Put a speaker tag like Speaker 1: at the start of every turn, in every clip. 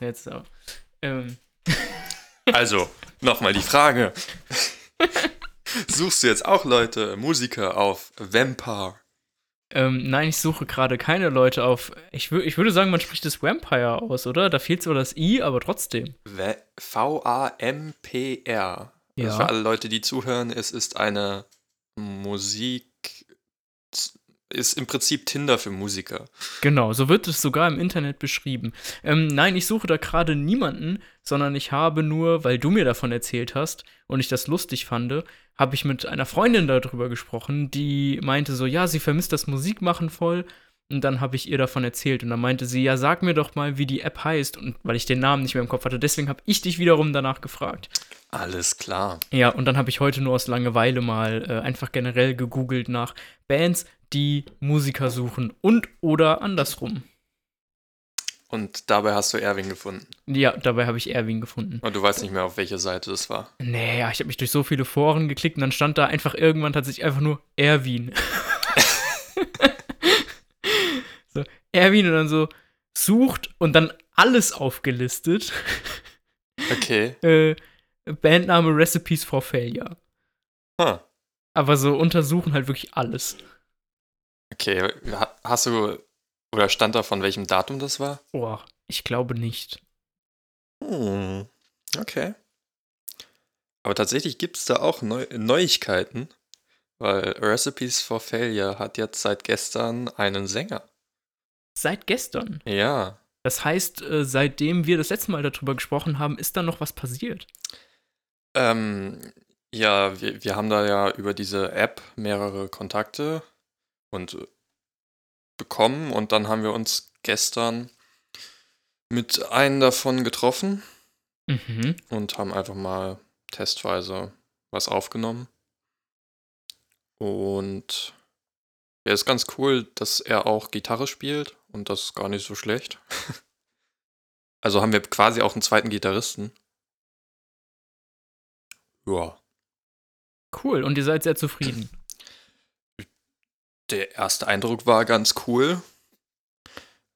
Speaker 1: Jetzt so. Ähm.
Speaker 2: Also, nochmal die Frage. Suchst du jetzt auch Leute, Musiker auf Vampire?
Speaker 1: Ähm, nein, ich suche gerade keine Leute auf. Ich, ich würde sagen, man spricht das Vampire aus, oder? Da fehlt zwar das I, aber trotzdem.
Speaker 2: V-A-M-P-R.
Speaker 1: Ja.
Speaker 2: Also für alle Leute, die zuhören, es ist eine Musik. Ist im Prinzip Tinder für Musiker.
Speaker 1: Genau, so wird es sogar im Internet beschrieben. Ähm, nein, ich suche da gerade niemanden, sondern ich habe nur, weil du mir davon erzählt hast und ich das lustig fand, habe ich mit einer Freundin darüber gesprochen, die meinte so, ja, sie vermisst das Musikmachen voll. Und dann habe ich ihr davon erzählt und dann meinte sie, ja, sag mir doch mal, wie die App heißt. Und weil ich den Namen nicht mehr im Kopf hatte, deswegen habe ich dich wiederum danach gefragt.
Speaker 2: Alles klar.
Speaker 1: Ja, und dann habe ich heute nur aus Langeweile mal äh, einfach generell gegoogelt nach Bands, die Musiker suchen und oder andersrum.
Speaker 2: Und dabei hast du Erwin gefunden.
Speaker 1: Ja, dabei habe ich Erwin gefunden.
Speaker 2: Und du weißt nicht mehr, auf welcher Seite das war.
Speaker 1: Nee, ja, ich habe mich durch so viele Foren geklickt und dann stand da einfach irgendwann tatsächlich einfach nur Erwin. so, Erwin und dann so sucht und dann alles aufgelistet.
Speaker 2: Okay.
Speaker 1: äh, Bandname Recipes for Failure.
Speaker 2: Huh.
Speaker 1: Aber so untersuchen halt wirklich alles.
Speaker 2: Okay, ha- hast du oder stand da von welchem Datum das war?
Speaker 1: Oh, ich glaube nicht.
Speaker 2: Hm. Okay. Aber tatsächlich gibt es da auch Neu Neuigkeiten, weil Recipes for Failure hat jetzt seit gestern einen Sänger.
Speaker 1: Seit gestern.
Speaker 2: Ja.
Speaker 1: Das heißt, äh, seitdem wir das letzte Mal darüber gesprochen haben, ist da noch was passiert.
Speaker 2: Ähm, ja, wir, wir haben da ja über diese App mehrere Kontakte und äh, bekommen und dann haben wir uns gestern mit einem davon getroffen
Speaker 1: Mhm.
Speaker 2: und haben einfach mal testweise was aufgenommen. Und er ist ganz cool, dass er auch Gitarre spielt und das ist gar nicht so schlecht. Also haben wir quasi auch einen zweiten Gitarristen. Ja.
Speaker 1: Cool. Und ihr seid sehr zufrieden.
Speaker 2: Der erste Eindruck war ganz cool.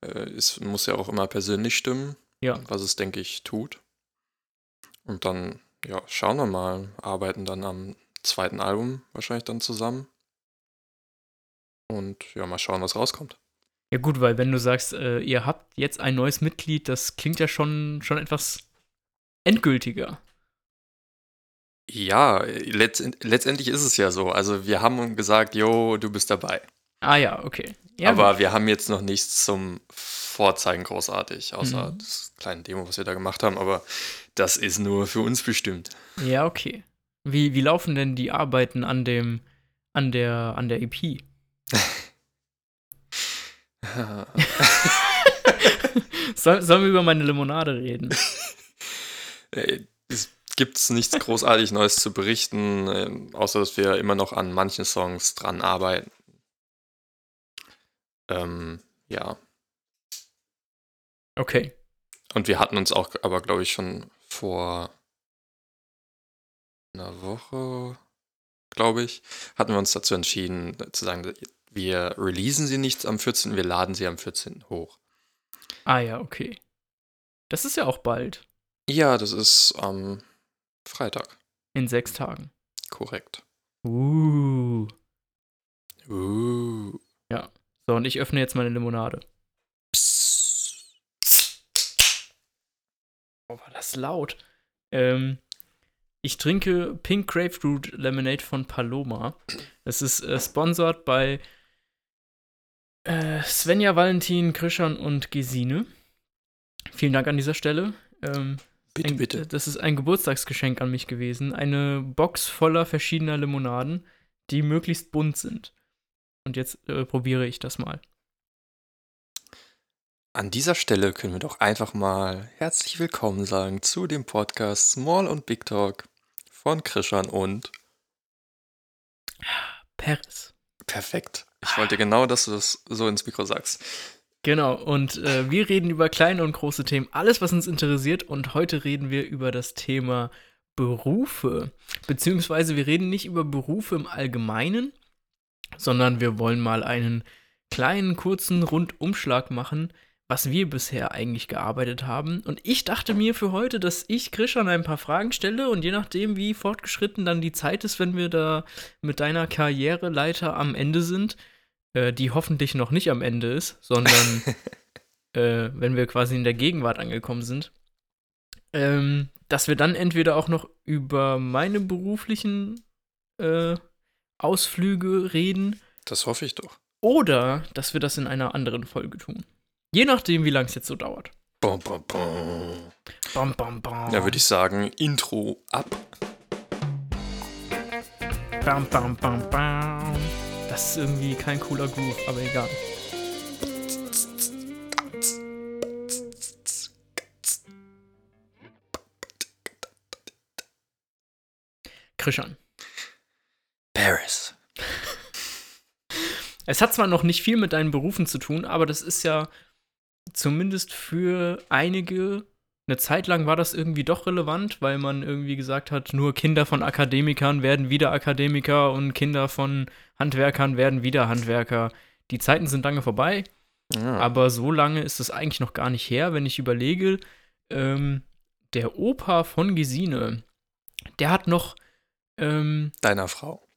Speaker 2: Äh, Es muss ja auch immer persönlich stimmen,
Speaker 1: Ja.
Speaker 2: was es, denke ich, tut. Und dann, ja, schauen wir mal. Arbeiten dann am zweiten Album wahrscheinlich dann zusammen. Und ja, mal schauen, was rauskommt.
Speaker 1: Ja, gut, weil wenn du sagst, äh, ihr habt jetzt ein neues Mitglied, das klingt ja schon, schon etwas endgültiger.
Speaker 2: Ja, letzt, letztendlich ist es ja so. Also wir haben gesagt, jo, du bist dabei.
Speaker 1: Ah ja, okay. Ja,
Speaker 2: Aber wir haben jetzt noch nichts zum Vorzeigen großartig, außer
Speaker 1: Mhm.
Speaker 2: das kleine Demo, was wir da gemacht haben. Aber das ist nur für uns bestimmt.
Speaker 1: Ja, okay. Wie, wie laufen denn die Arbeiten an dem, an der, an der EP? Soll, sollen wir über meine Limonade reden?
Speaker 2: Äh, Es gibt nichts großartig Neues zu berichten, ähm, außer dass wir immer noch an manchen Songs dran arbeiten. Ähm, ja.
Speaker 1: Okay.
Speaker 2: Und wir hatten uns auch, aber glaube ich, schon vor einer Woche, glaube ich, hatten wir uns dazu entschieden, zu sagen, wir releasen sie nicht am 14., wir laden sie am 14. hoch.
Speaker 1: Ah ja, okay. Das ist ja auch bald.
Speaker 2: Ja, das ist am Freitag,
Speaker 1: In sechs Tagen.
Speaker 2: korrekt.
Speaker 1: Uh.
Speaker 2: Uh.
Speaker 1: So, und ich öffne jetzt meine Limonade.
Speaker 2: Psst.
Speaker 1: Oh, war das laut. Ähm, ich trinke Pink Grapefruit Lemonade von Paloma. Das ist äh, sponsored bei äh, Svenja, Valentin, Krischan und Gesine. Vielen Dank an dieser Stelle. Ähm,
Speaker 2: Bitte,
Speaker 1: ein,
Speaker 2: bitte.
Speaker 1: Das ist ein Geburtstagsgeschenk an mich gewesen. Eine Box voller verschiedener Limonaden, die möglichst bunt sind. Und jetzt äh, probiere ich das mal.
Speaker 2: An dieser Stelle können wir doch einfach mal herzlich willkommen sagen zu dem Podcast Small und Big Talk von Krishan und
Speaker 1: Paris.
Speaker 2: perfekt. Ich wollte genau, dass du das so ins Mikro sagst.
Speaker 1: Genau, und äh, wir reden über kleine und große Themen, alles, was uns interessiert. Und heute reden wir über das Thema Berufe. Beziehungsweise wir reden nicht über Berufe im Allgemeinen, sondern wir wollen mal einen kleinen, kurzen Rundumschlag machen, was wir bisher eigentlich gearbeitet haben. Und ich dachte mir für heute, dass ich Krishan ein paar Fragen stelle und je nachdem, wie fortgeschritten dann die Zeit ist, wenn wir da mit deiner Karriereleiter am Ende sind, äh, die hoffentlich noch nicht am Ende ist, sondern äh, wenn wir quasi in der Gegenwart angekommen sind, ähm, dass wir dann entweder auch noch über meine beruflichen äh, Ausflüge reden.
Speaker 2: Das hoffe ich doch.
Speaker 1: Oder dass wir das in einer anderen Folge tun. Je nachdem, wie lange es jetzt so dauert.
Speaker 2: Bom, bom, bom.
Speaker 1: Bam, bam, bam.
Speaker 2: Ja, würde ich sagen, Intro ab.
Speaker 1: Bam, bam, bam, bam. Das ist irgendwie kein cooler Groove, aber egal. Krishan.
Speaker 2: Paris.
Speaker 1: Es hat zwar noch nicht viel mit deinen Berufen zu tun, aber das ist ja zumindest für einige eine Zeit lang war das irgendwie doch relevant, weil man irgendwie gesagt hat, nur Kinder von Akademikern werden wieder Akademiker und Kinder von Handwerkern werden wieder Handwerker. Die Zeiten sind lange vorbei,
Speaker 2: Ja.
Speaker 1: aber so lange ist es eigentlich noch gar nicht her, wenn ich überlege, ähm, der Opa von Gesine, der hat noch, ähm,
Speaker 2: Deiner Frau.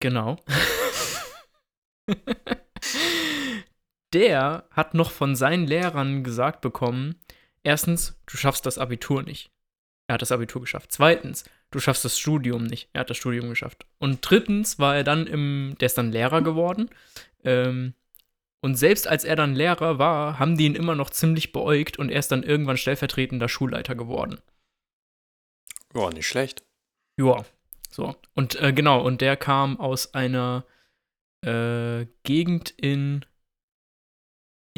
Speaker 1: Genau. der hat noch von seinen Lehrern gesagt bekommen, erstens, du schaffst das Abitur nicht. Er hat das Abitur geschafft. Zweitens, du schaffst das Studium nicht. Er hat das Studium geschafft. Und drittens war er dann im, der ist dann Lehrer geworden. Ähm, und selbst als er dann Lehrer war, haben die ihn immer noch ziemlich beäugt und er ist dann irgendwann stellvertretender Schulleiter geworden.
Speaker 2: Ja, nicht schlecht.
Speaker 1: Ja, so. Und äh, genau, und der kam aus einer äh, Gegend in,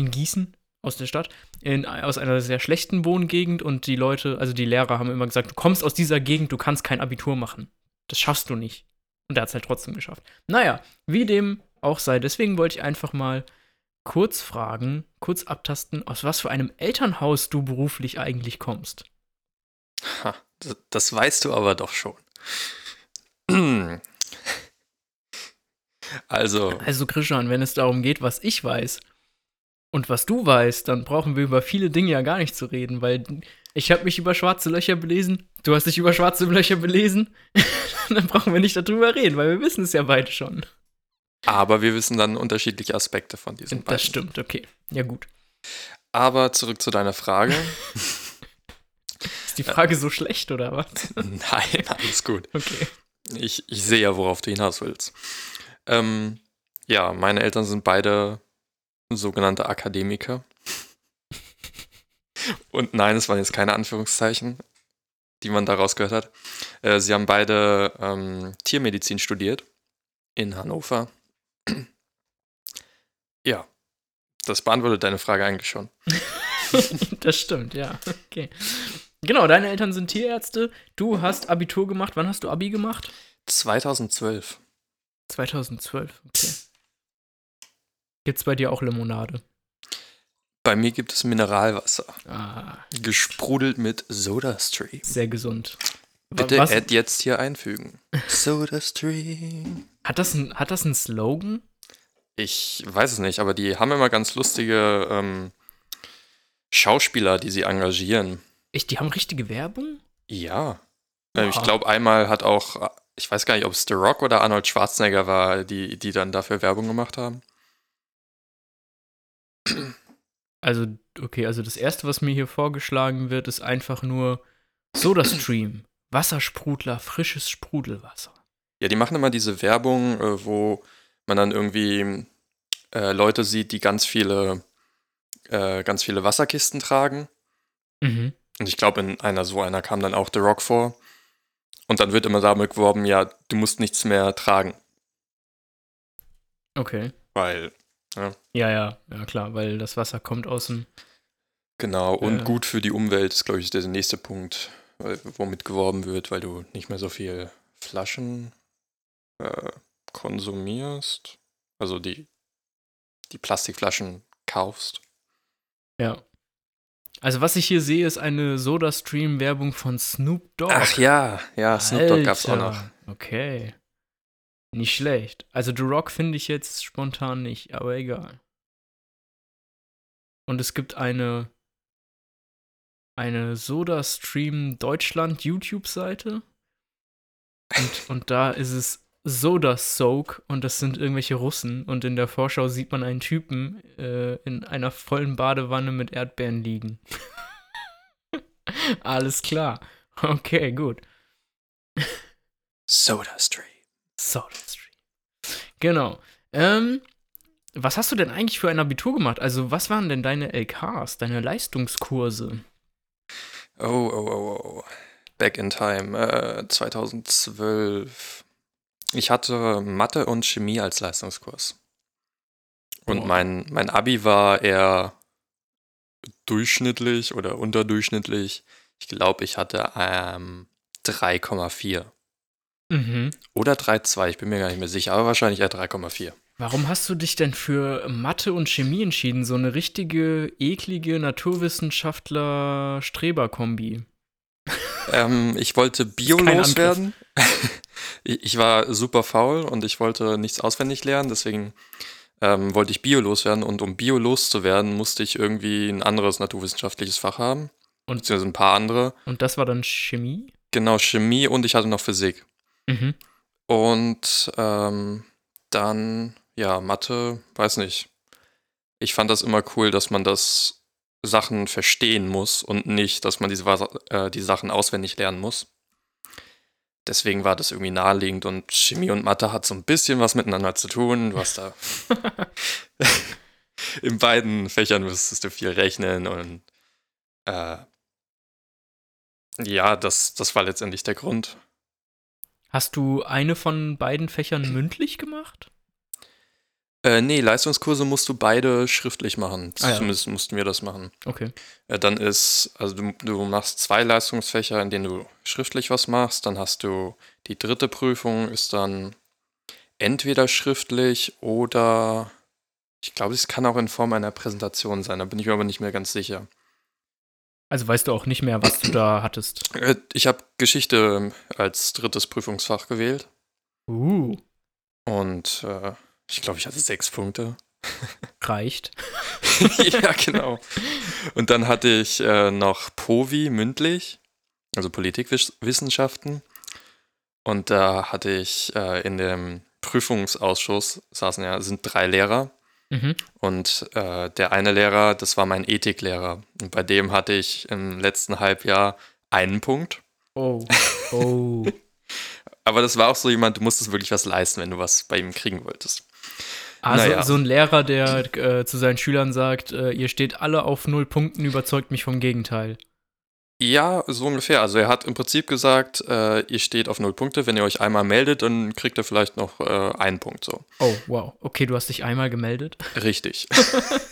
Speaker 1: in Gießen, aus der Stadt, in, aus einer sehr schlechten Wohngegend und die Leute, also die Lehrer haben immer gesagt, du kommst aus dieser Gegend, du kannst kein Abitur machen. Das schaffst du nicht. Und er hat es halt trotzdem geschafft. Naja, wie dem auch sei. Deswegen wollte ich einfach mal kurz fragen, kurz abtasten, aus was für einem Elternhaus du beruflich eigentlich kommst.
Speaker 2: Ha, das, das weißt du aber doch schon. Also,
Speaker 1: Also, Christian, wenn es darum geht, was ich weiß und was du weißt, dann brauchen wir über viele Dinge ja gar nicht zu reden, weil ich habe mich über schwarze Löcher belesen, du hast dich über schwarze Löcher belesen, dann brauchen wir nicht darüber reden, weil wir wissen es ja beide schon.
Speaker 2: aber wir wissen dann unterschiedliche Aspekte von diesem
Speaker 1: Das
Speaker 2: beiden.
Speaker 1: stimmt, okay. Ja, gut.
Speaker 2: Aber zurück zu deiner Frage.
Speaker 1: Ist die Frage so schlecht oder was?
Speaker 2: Nein, alles gut.
Speaker 1: Okay.
Speaker 2: Ich, ich sehe ja, worauf du hinaus willst. Ähm, ja, meine Eltern sind beide sogenannte Akademiker. Und nein, es waren jetzt keine Anführungszeichen, die man daraus gehört hat. Äh, sie haben beide ähm, Tiermedizin studiert in Hannover. ja, das beantwortet deine Frage eigentlich schon.
Speaker 1: das stimmt, ja. Okay. Genau, deine Eltern sind Tierärzte, du hast Abitur gemacht. Wann hast du Abi gemacht?
Speaker 2: 2012.
Speaker 1: 2012, okay. Gibt's bei dir auch Limonade?
Speaker 2: Bei mir gibt es Mineralwasser,
Speaker 1: Ah,
Speaker 2: gesprudelt mit SodaStream.
Speaker 1: sehr gesund.
Speaker 2: Bitte
Speaker 1: was,
Speaker 2: Ad jetzt hier einfügen. SodaStream.
Speaker 1: hat, das ein, hat das einen Slogan?
Speaker 2: Ich weiß es nicht, aber die haben immer ganz lustige ähm, Schauspieler, die sie engagieren.
Speaker 1: Ich, die haben richtige Werbung?
Speaker 2: Ja. Äh, Ich
Speaker 1: Oha.
Speaker 2: glaube, einmal hat auch, äh, ich weiß gar nicht, ob es The Rock oder Arnold Schwarzenegger war, die, die dann dafür Werbung gemacht haben.
Speaker 1: Also, okay, also das erste, was mir hier vorgeschlagen wird, ist einfach nur SodaStream. Wassersprudler, frisches Sprudelwasser.
Speaker 2: Ja, die machen immer diese Werbung, äh, wo man dann irgendwie äh, Leute sieht, die ganz viele, äh, ganz viele Wasserkisten tragen.
Speaker 1: Mhm.
Speaker 2: Und ich glaube, in einer so einer kam dann auch The Rock vor. Und dann wird immer damit geworben, ja, du musst nichts mehr tragen.
Speaker 1: Okay.
Speaker 2: Weil,
Speaker 1: Ja, ja, ja, klar, weil das Wasser kommt aus dem.
Speaker 2: genau, und
Speaker 1: Ja.
Speaker 2: gut für die Umwelt ist, glaube ich, der nächste Punkt, womit geworben wird, weil du nicht mehr so viel Flaschen äh, konsumierst. Also die, die Plastikflaschen kaufst.
Speaker 1: Ja. Also, was ich hier sehe, ist eine SodaStream-Werbung von Snoop Dogg.
Speaker 2: Ach ja, ja, Snoop Dogg gab's auch noch.
Speaker 1: Okay. Nicht schlecht. Also, The Rock finde ich jetzt spontan nicht, aber egal. und es gibt eine eine SodaStream Deutschland YouTube-Seite. Und, und da ist es Soda Soak und das sind irgendwelche Russen. Und in der Vorschau sieht man einen Typen äh, in einer vollen Badewanne mit Erdbeeren liegen. Alles klar. Okay, gut.
Speaker 2: SodaStream.
Speaker 1: SodaStream. Genau. Ähm, was hast du denn eigentlich für ein Abitur gemacht? Also, was waren denn deine LKs, deine Leistungskurse?
Speaker 2: Oh, oh, oh, oh. Back in time. Äh, 2012. Ich hatte Mathe und Chemie als Leistungskurs. Und
Speaker 1: Oh.
Speaker 2: mein, mein Abi war eher durchschnittlich oder unterdurchschnittlich. Ich glaube, ich hatte ähm, 3,4.
Speaker 1: Mhm.
Speaker 2: Oder 3,2, ich bin mir gar nicht mehr sicher, aber wahrscheinlich eher 3,4.
Speaker 1: Warum hast du dich denn für Mathe und Chemie entschieden? So eine richtige, eklige Naturwissenschaftler-Streber-Kombi.
Speaker 2: Ähm, ich wollte Bio
Speaker 1: kein Angriff.
Speaker 2: loswerden. ich, ich war super faul und ich wollte nichts auswendig lernen, deswegen ähm, wollte ich Bio loswerden und um Bio loszuwerden, musste ich irgendwie ein anderes naturwissenschaftliches Fach haben.
Speaker 1: Und-
Speaker 2: beziehungsweise ein paar andere.
Speaker 1: Und das war dann Chemie?
Speaker 2: Genau, Chemie und ich hatte noch Physik.
Speaker 1: Mhm.
Speaker 2: Und ähm, dann, ja, Mathe, weiß nicht. Ich fand das immer cool, dass man das Sachen verstehen muss und nicht, dass man diese äh, die Sachen auswendig lernen muss. Deswegen war das irgendwie naheliegend und Chemie und Mathe hat so ein bisschen was miteinander zu tun, was da in beiden Fächern müsstest du viel rechnen und äh, ja, das, das war letztendlich der Grund.
Speaker 1: Hast du eine von beiden Fächern mündlich gemacht?
Speaker 2: Äh, nee, Leistungskurse musst du beide schriftlich machen.
Speaker 1: Ah ja.
Speaker 2: Zumindest mussten wir das machen.
Speaker 1: Okay.
Speaker 2: Äh, dann ist, also du, du machst zwei Leistungsfächer, in denen du schriftlich was machst. Dann hast du die dritte Prüfung, ist dann entweder schriftlich oder ich glaube, es kann auch in Form einer Präsentation sein. Da bin ich mir aber nicht mehr ganz sicher.
Speaker 1: Also weißt du auch nicht mehr, was du da hattest.
Speaker 2: Äh, ich habe Geschichte als drittes Prüfungsfach gewählt.
Speaker 1: Uh,
Speaker 2: Und äh, ich glaube, ich hatte sechs Punkte.
Speaker 1: reicht.
Speaker 2: ja, genau. Und dann hatte ich äh, noch POVI mündlich, also Politikwissenschaften. Und da hatte ich äh, in dem Prüfungsausschuss, saßen ja, sind drei Lehrer.
Speaker 1: Mhm.
Speaker 2: Und äh, der eine Lehrer, das war mein Ethiklehrer. Und bei dem hatte ich im letzten Halbjahr einen Punkt.
Speaker 1: Oh. Oh.
Speaker 2: Aber das war auch so jemand, du musstest wirklich was leisten, wenn du was bei ihm kriegen wolltest.
Speaker 1: Also
Speaker 2: Naja.
Speaker 1: so ein Lehrer, der äh, zu seinen Schülern sagt, äh, ihr steht alle auf null Punkten, überzeugt mich vom Gegenteil.
Speaker 2: Ja, so ungefähr. Also er hat im Prinzip gesagt, äh, ihr steht auf null Punkte. Wenn ihr euch einmal meldet, dann kriegt ihr vielleicht noch äh, einen Punkt so.
Speaker 1: Oh, wow. Okay, du hast dich einmal gemeldet?
Speaker 2: Richtig.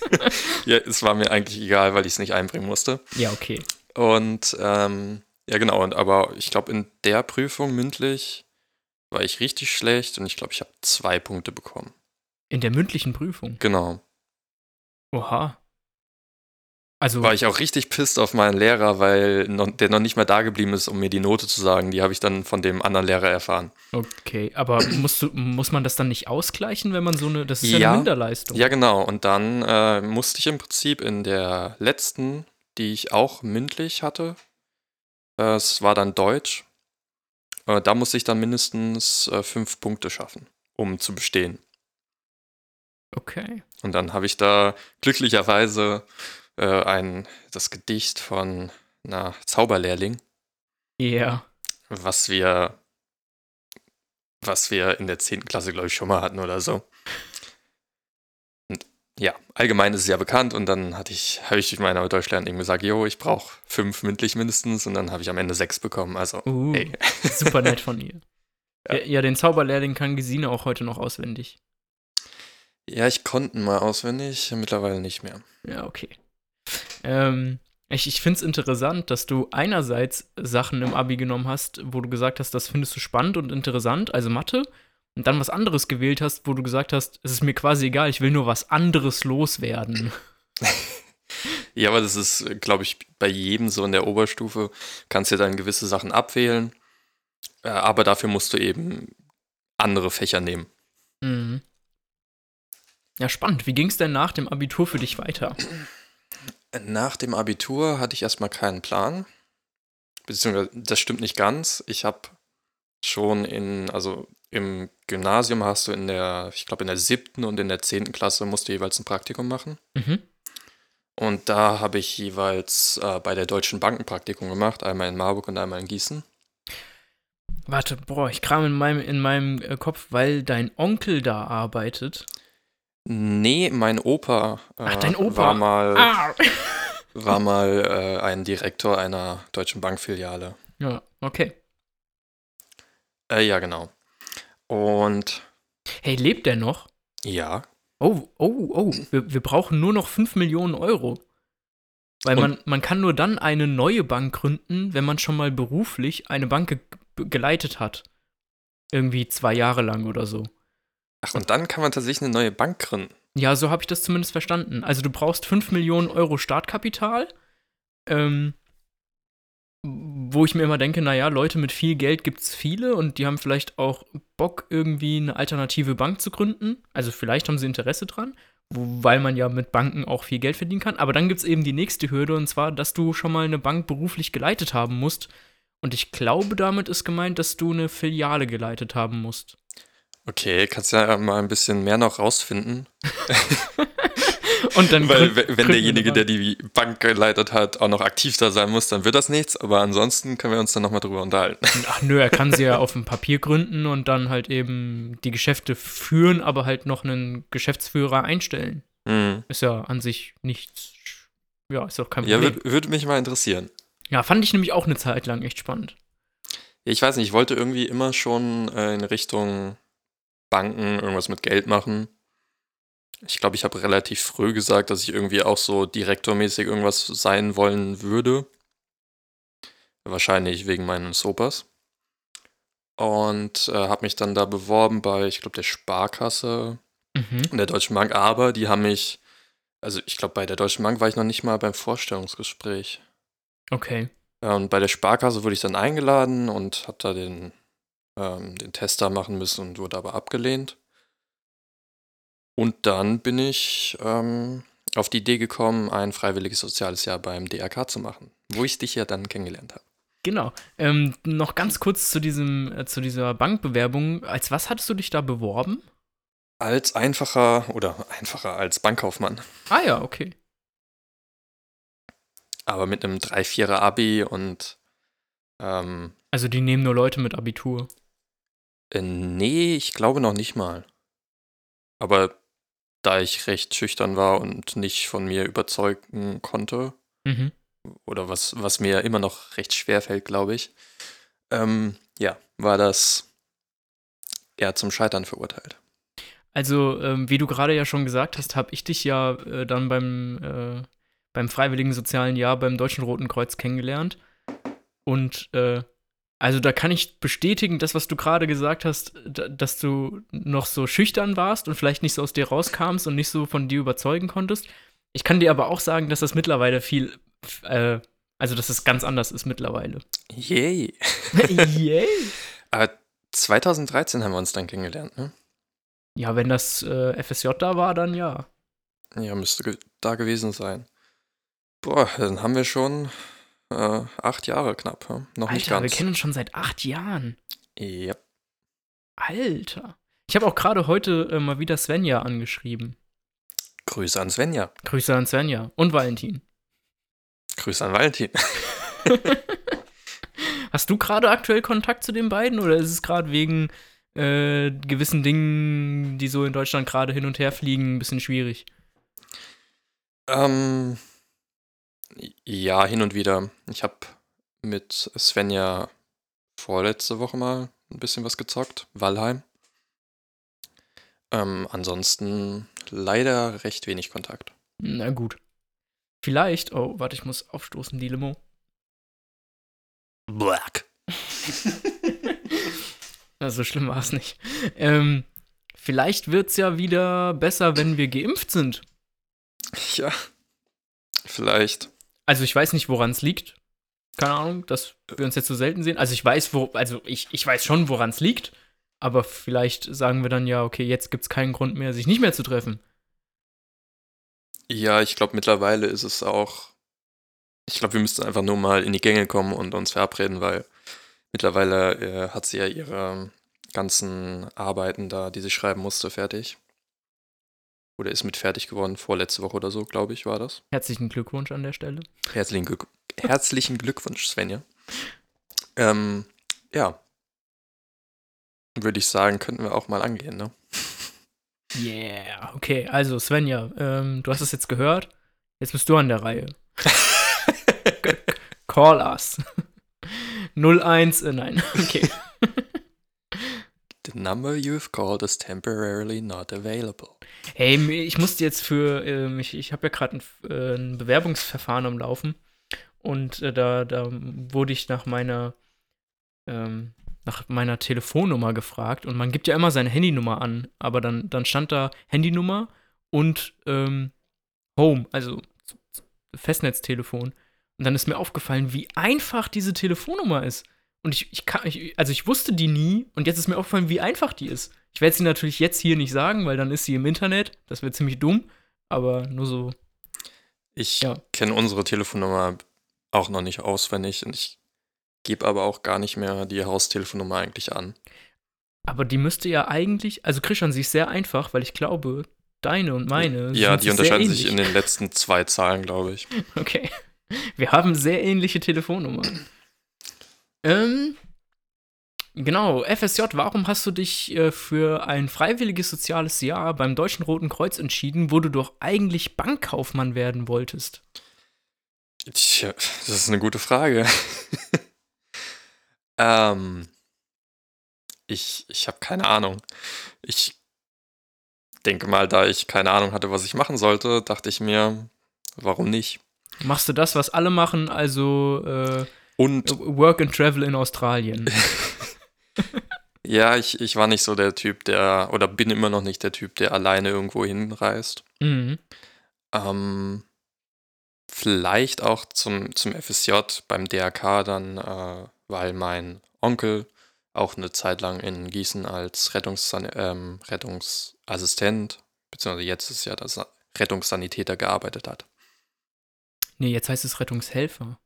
Speaker 2: ja, es war mir eigentlich egal, weil ich es nicht einbringen musste.
Speaker 1: Ja, okay.
Speaker 2: Und ähm, ja, genau. Und aber ich glaube, in der Prüfung mündlich war ich richtig schlecht und ich glaube, ich habe zwei Punkte bekommen.
Speaker 1: In der mündlichen Prüfung.
Speaker 2: Genau.
Speaker 1: Oha. Also,
Speaker 2: War ich auch richtig pisst auf meinen Lehrer, weil noch, der noch nicht mal da geblieben ist, um mir die Note zu sagen. Die habe ich dann von dem anderen Lehrer erfahren.
Speaker 1: okay, aber musst du, muss man das dann nicht ausgleichen, wenn man so eine, das ist ja,
Speaker 2: Ja.
Speaker 1: eine Minderleistung.
Speaker 2: Ja, genau. Und dann äh, musste ich im Prinzip in der letzten, die ich auch mündlich hatte, äh, es war dann Deutsch, äh, da musste ich dann mindestens äh, fünf Punkte schaffen, um zu bestehen.
Speaker 1: Okay.
Speaker 2: Und dann habe ich da glücklicherweise äh, ein, das Gedicht von einer Zauberlehrling,
Speaker 1: Ja.
Speaker 2: was wir, was wir in der 10. Klasse, glaube ich, schon mal hatten oder so. Und ja, allgemein ist es ja bekannt und dann hatte ich, habe ich meiner Deutschlehrerin eben gesagt, jo, ich brauche fünf mündlich mindestens und dann habe ich am Ende sechs bekommen. Also,
Speaker 1: Uh,
Speaker 2: hey.
Speaker 1: super nett von ihr.
Speaker 2: Ja.
Speaker 1: Ja. ja, den Zauberlehrling kann Gesine auch heute noch auswendig.
Speaker 2: Ja, ich konnte ihn mal auswendig, mittlerweile nicht mehr.
Speaker 1: Ja, okay. Ähm, ich ich finde es interessant, dass du einerseits Sachen im Abi genommen hast, wo du gesagt hast, das findest du spannend und interessant, also Mathe, und dann was anderes gewählt hast, wo du gesagt hast, es ist mir quasi egal, ich will nur was anderes loswerden.
Speaker 2: Ja, aber das ist, glaube ich, bei jedem so in der Oberstufe, kannst du dann gewisse Sachen abwählen, äh, aber dafür musst du eben andere Fächer nehmen.
Speaker 1: Mhm. Ja, spannend. Wie ging es denn nach dem Abitur für dich weiter?
Speaker 2: Nach dem Abitur hatte ich erstmal keinen Plan. Beziehungsweise, das stimmt nicht ganz. Ich habe schon in, also im Gymnasium hast du in der, ich glaube in der siebten und in der zehnten Klasse musst du jeweils ein Praktikum machen.
Speaker 1: Mhm.
Speaker 2: Und da habe ich jeweils äh, bei der Deutschen Bank ein Praktikum gemacht, einmal in Marburg und einmal in Gießen.
Speaker 1: Warte, boah, ich kram in meinem, in meinem äh, Kopf, weil dein Onkel da arbeitet.
Speaker 2: Nee, mein Opa, äh,
Speaker 1: Ach, dein Opa.
Speaker 2: war mal,
Speaker 1: Ah.
Speaker 2: war mal äh, ein Direktor einer Deutschen Bankfiliale.
Speaker 1: Ja, okay.
Speaker 2: Äh, ja, genau. Und
Speaker 1: Hey, lebt der noch?
Speaker 2: ja,
Speaker 1: Oh, oh, oh, wir, wir brauchen nur noch 5 Millionen Euro. Weil
Speaker 2: Und-
Speaker 1: man, man kann nur dann eine neue Bank gründen, wenn man schon mal beruflich eine Bank ge geleitet hat. Irgendwie zwei Jahre lang oder so.
Speaker 2: Ach, und dann kann man tatsächlich eine neue Bank gründen.
Speaker 1: Ja, so habe ich das zumindest verstanden. Also du brauchst 5 Millionen Euro Startkapital. Ähm, wo ich mir immer denke, naja, Leute mit viel Geld gibt es viele und die haben vielleicht auch Bock, irgendwie eine alternative Bank zu gründen. Also vielleicht haben sie Interesse dran, weil man ja mit Banken auch viel Geld verdienen kann. Aber dann gibt es eben die nächste Hürde und zwar, dass du schon mal eine Bank beruflich geleitet haben musst. Und ich glaube, damit ist gemeint, dass du eine Filiale geleitet haben musst.
Speaker 2: Okay, kannst ja mal ein bisschen mehr noch rausfinden.
Speaker 1: Und dann
Speaker 2: Weil wenn derjenige, der die Bank geleitet hat, auch noch aktiv da sein muss, dann wird das nichts. Aber ansonsten können wir uns dann nochmal drüber unterhalten.
Speaker 1: Ach nö, er kann sie ja auf dem Papier gründen und dann halt eben die Geschäfte führen, aber halt noch einen Geschäftsführer einstellen.
Speaker 2: Hm.
Speaker 1: Ist ja an sich nichts. Ja, ist doch kein
Speaker 2: Ja,
Speaker 1: Problem.
Speaker 2: würde würd mich mal interessieren.
Speaker 1: Ja, fand ich nämlich auch eine Zeit lang echt spannend.
Speaker 2: Ich weiß nicht, ich wollte irgendwie immer schon äh, in Richtung Banken irgendwas mit Geld machen. Ich glaube, ich habe relativ früh gesagt, dass ich irgendwie auch so direktormäßig irgendwas sein wollen würde. Wahrscheinlich wegen meines Opas. Und äh, habe mich dann da beworben bei, ich glaube, der Sparkasse
Speaker 1: Mhm.
Speaker 2: und der Deutschen Bank. Aber die haben mich, also ich glaube, bei der Deutschen Bank war ich noch nicht mal beim Vorstellungsgespräch.
Speaker 1: Okay.
Speaker 2: Ja, und bei der Sparkasse wurde ich dann eingeladen und habe da den, ähm, den Tester machen müssen und wurde aber abgelehnt. Und dann bin ich ähm, auf die Idee gekommen, ein freiwilliges soziales Jahr beim DRK zu machen, wo ich dich ja dann kennengelernt habe.
Speaker 1: Genau. Ähm, noch ganz kurz zu, diesem, äh, zu dieser Bankbewerbung. Als was hattest du dich da beworben?
Speaker 2: Als einfacher oder einfacher als Bankkaufmann,
Speaker 1: Ah ja, okay.
Speaker 2: aber mit einem 3-4er Abi und ähm,
Speaker 1: Also die nehmen nur Leute mit Abitur.
Speaker 2: Äh, nee, ich glaube noch nicht mal. Aber da ich recht schüchtern war und nicht von mir überzeugen konnte,
Speaker 1: Mhm.
Speaker 2: oder was, was mir immer noch recht schwer fällt, glaube ich, ähm, ja, war das eher zum Scheitern verurteilt.
Speaker 1: Also, ähm, wie du gerade ja schon gesagt hast, habe ich dich ja äh, dann beim, äh, beim Freiwilligen Sozialen Jahr beim Deutschen Roten Kreuz kennengelernt. Und äh, also da kann ich bestätigen, das, was du gerade gesagt hast, dass du noch so schüchtern warst und vielleicht nicht so aus dir rauskamst und nicht so von dir überzeugen konntest. Ich kann dir aber auch sagen, dass das mittlerweile viel, äh, also dass es ganz anders ist mittlerweile.
Speaker 2: Yay!
Speaker 1: Yay!
Speaker 2: Aber 2013 haben wir uns dann kennengelernt, ne?
Speaker 1: Ja, wenn das äh, FSJ da war, dann ja.
Speaker 2: Ja, müsste da gewesen sein. Boah, dann haben wir schon äh, acht Jahre knapp, hm? noch nicht
Speaker 1: Alter, wir
Speaker 2: ganz.
Speaker 1: kennen uns schon seit acht Jahren.
Speaker 2: Ja.
Speaker 1: Alter. Ich habe auch gerade heute äh, mal wieder Svenja angeschrieben.
Speaker 2: Grüße an Svenja.
Speaker 1: Grüße an Svenja und Valentin.
Speaker 2: Grüße an Valentin.
Speaker 1: Hast du gerade aktuell Kontakt zu den beiden oder ist es gerade wegen äh, gewissen Dingen, die so in Deutschland gerade hin und her fliegen, ein bisschen schwierig?
Speaker 2: Ähm, ja, hin und wieder. Ich habe mit Svenja vorletzte Woche mal ein bisschen was gezockt. Valheim. Ähm, ansonsten leider recht wenig Kontakt.
Speaker 1: Na gut. Vielleicht, oh, warte, ich muss aufstoßen, die Limo.
Speaker 2: Black.
Speaker 1: Na, so schlimm war es nicht. Ähm, vielleicht wird es ja wieder besser, wenn wir geimpft sind.
Speaker 2: Ja. Vielleicht.
Speaker 1: Also ich weiß nicht, woran es liegt. Keine Ahnung, dass wir uns jetzt so selten sehen. Also ich weiß, wo, also ich, ich weiß schon, woran es liegt. Aber vielleicht sagen wir dann ja, okay, jetzt gibt es keinen Grund mehr, sich nicht mehr zu treffen.
Speaker 2: Ja, ich glaube, mittlerweile ist es auch. Ich glaube, wir müssten einfach nur mal in die Gänge kommen und uns verabreden, weil mittlerweile äh, hat sie ja ihre ganzen Arbeiten da, die sie schreiben musste, fertig. Oder ist mit fertig geworden, vorletzte Woche oder so, glaube ich, war das.
Speaker 1: Herzlichen Glückwunsch an der Stelle.
Speaker 2: Herzlichen, Glück Herzlichen Glückwunsch, Svenja. Ähm, ja. Würde ich sagen, könnten wir auch mal angehen, ne?
Speaker 1: Yeah, okay. Also, Svenja, ähm, du hast es jetzt gehört. Jetzt bist du an der Reihe. Call us. 01, äh, nein, okay.
Speaker 2: The number you've called is temporarily not available.
Speaker 1: Hey, ich musste jetzt für, ähm, ich, ich habe ja gerade ein, äh, ein, Bewerbungsverfahren am Laufen und äh, da, da wurde ich nach meiner, ähm, nach meiner Telefonnummer gefragt und man gibt ja immer seine Handynummer an, aber dann, dann stand da Handynummer und ähm, Home, also Festnetztelefon. Und dann ist mir aufgefallen, wie einfach diese Telefonnummer ist. Und ich, ich kann, ich, also ich wusste die nie und jetzt ist mir aufgefallen, wie einfach die ist. Ich werde sie natürlich jetzt hier nicht sagen, weil dann ist sie im Internet. Das wäre ziemlich dumm, aber nur so.
Speaker 2: Ich ja. kenne unsere Telefonnummer auch noch nicht auswendig und ich gebe aber auch gar nicht mehr die Haustelefonnummer eigentlich an.
Speaker 1: Aber die müsste ja eigentlich, also Christian, sie ist sehr einfach, weil ich glaube, deine und meine.
Speaker 2: Ja, die unterscheiden sich in den letzten zwei Zahlen, glaube ich.
Speaker 1: Okay. Wir haben sehr ähnliche Telefonnummern. Ähm, genau, FSJ, warum hast du dich äh, für ein freiwilliges soziales Jahr beim Deutschen Roten Kreuz entschieden, wo du doch eigentlich Bankkaufmann werden wolltest?
Speaker 2: Tja, das ist eine gute Frage. ähm, ich ich habe keine Ahnung. Ich denke mal, da ich keine Ahnung hatte, was ich machen sollte, dachte ich mir, warum nicht?
Speaker 1: Machst du das, was alle machen, also äh,
Speaker 2: und
Speaker 1: Work and Travel in Australien.
Speaker 2: ja, ich, ich war nicht so der Typ, der, oder bin immer noch nicht der Typ, der alleine irgendwo hinreist.
Speaker 1: Mhm.
Speaker 2: Ähm, vielleicht auch zum, zum FSJ beim DRK dann, äh, weil mein Onkel auch eine Zeit lang in Gießen als Rettungssan ähm, Rettungsassistent, beziehungsweise jetzt ist ja das Rettungssanitäter gearbeitet hat.
Speaker 1: Nee, jetzt heißt es Rettungshelfer.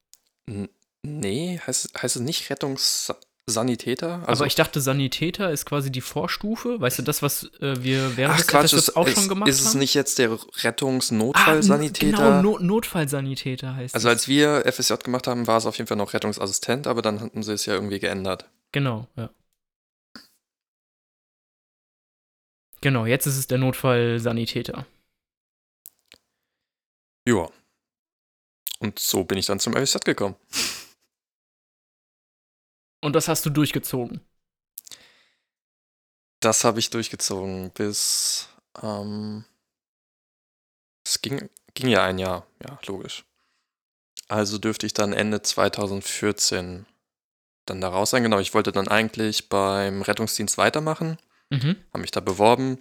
Speaker 2: N Nee, heißt, heißt es nicht Rettungssanitäter?
Speaker 1: Also, Aber ich dachte, Sanitäter ist quasi die Vorstufe. Weißt du, das, was äh, wir während Ach, Quatsch,
Speaker 2: ist, auch ist, schon gemacht haben? Ist es nicht jetzt der Rettungsnotfallsanitäter? Ah,
Speaker 1: genau, no Notfallsanitäter heißt
Speaker 2: Also, als wir FSJ gemacht haben, war es auf jeden Fall noch Rettungsassistent, aber dann hatten sie es ja irgendwie geändert.
Speaker 1: Genau, ja. Genau, jetzt ist es der Notfallsanitäter.
Speaker 2: Ja. Und so bin ich dann zum FSJ gekommen.
Speaker 1: Und das hast du durchgezogen?
Speaker 2: Das habe ich durchgezogen bis. Ähm, es ging, ging ja ein Jahr, ja, logisch. Also dürfte ich dann Ende 2014 dann da raus sein. Genau, ich wollte dann eigentlich beim Rettungsdienst weitermachen,
Speaker 1: mhm.
Speaker 2: habe mich da beworben,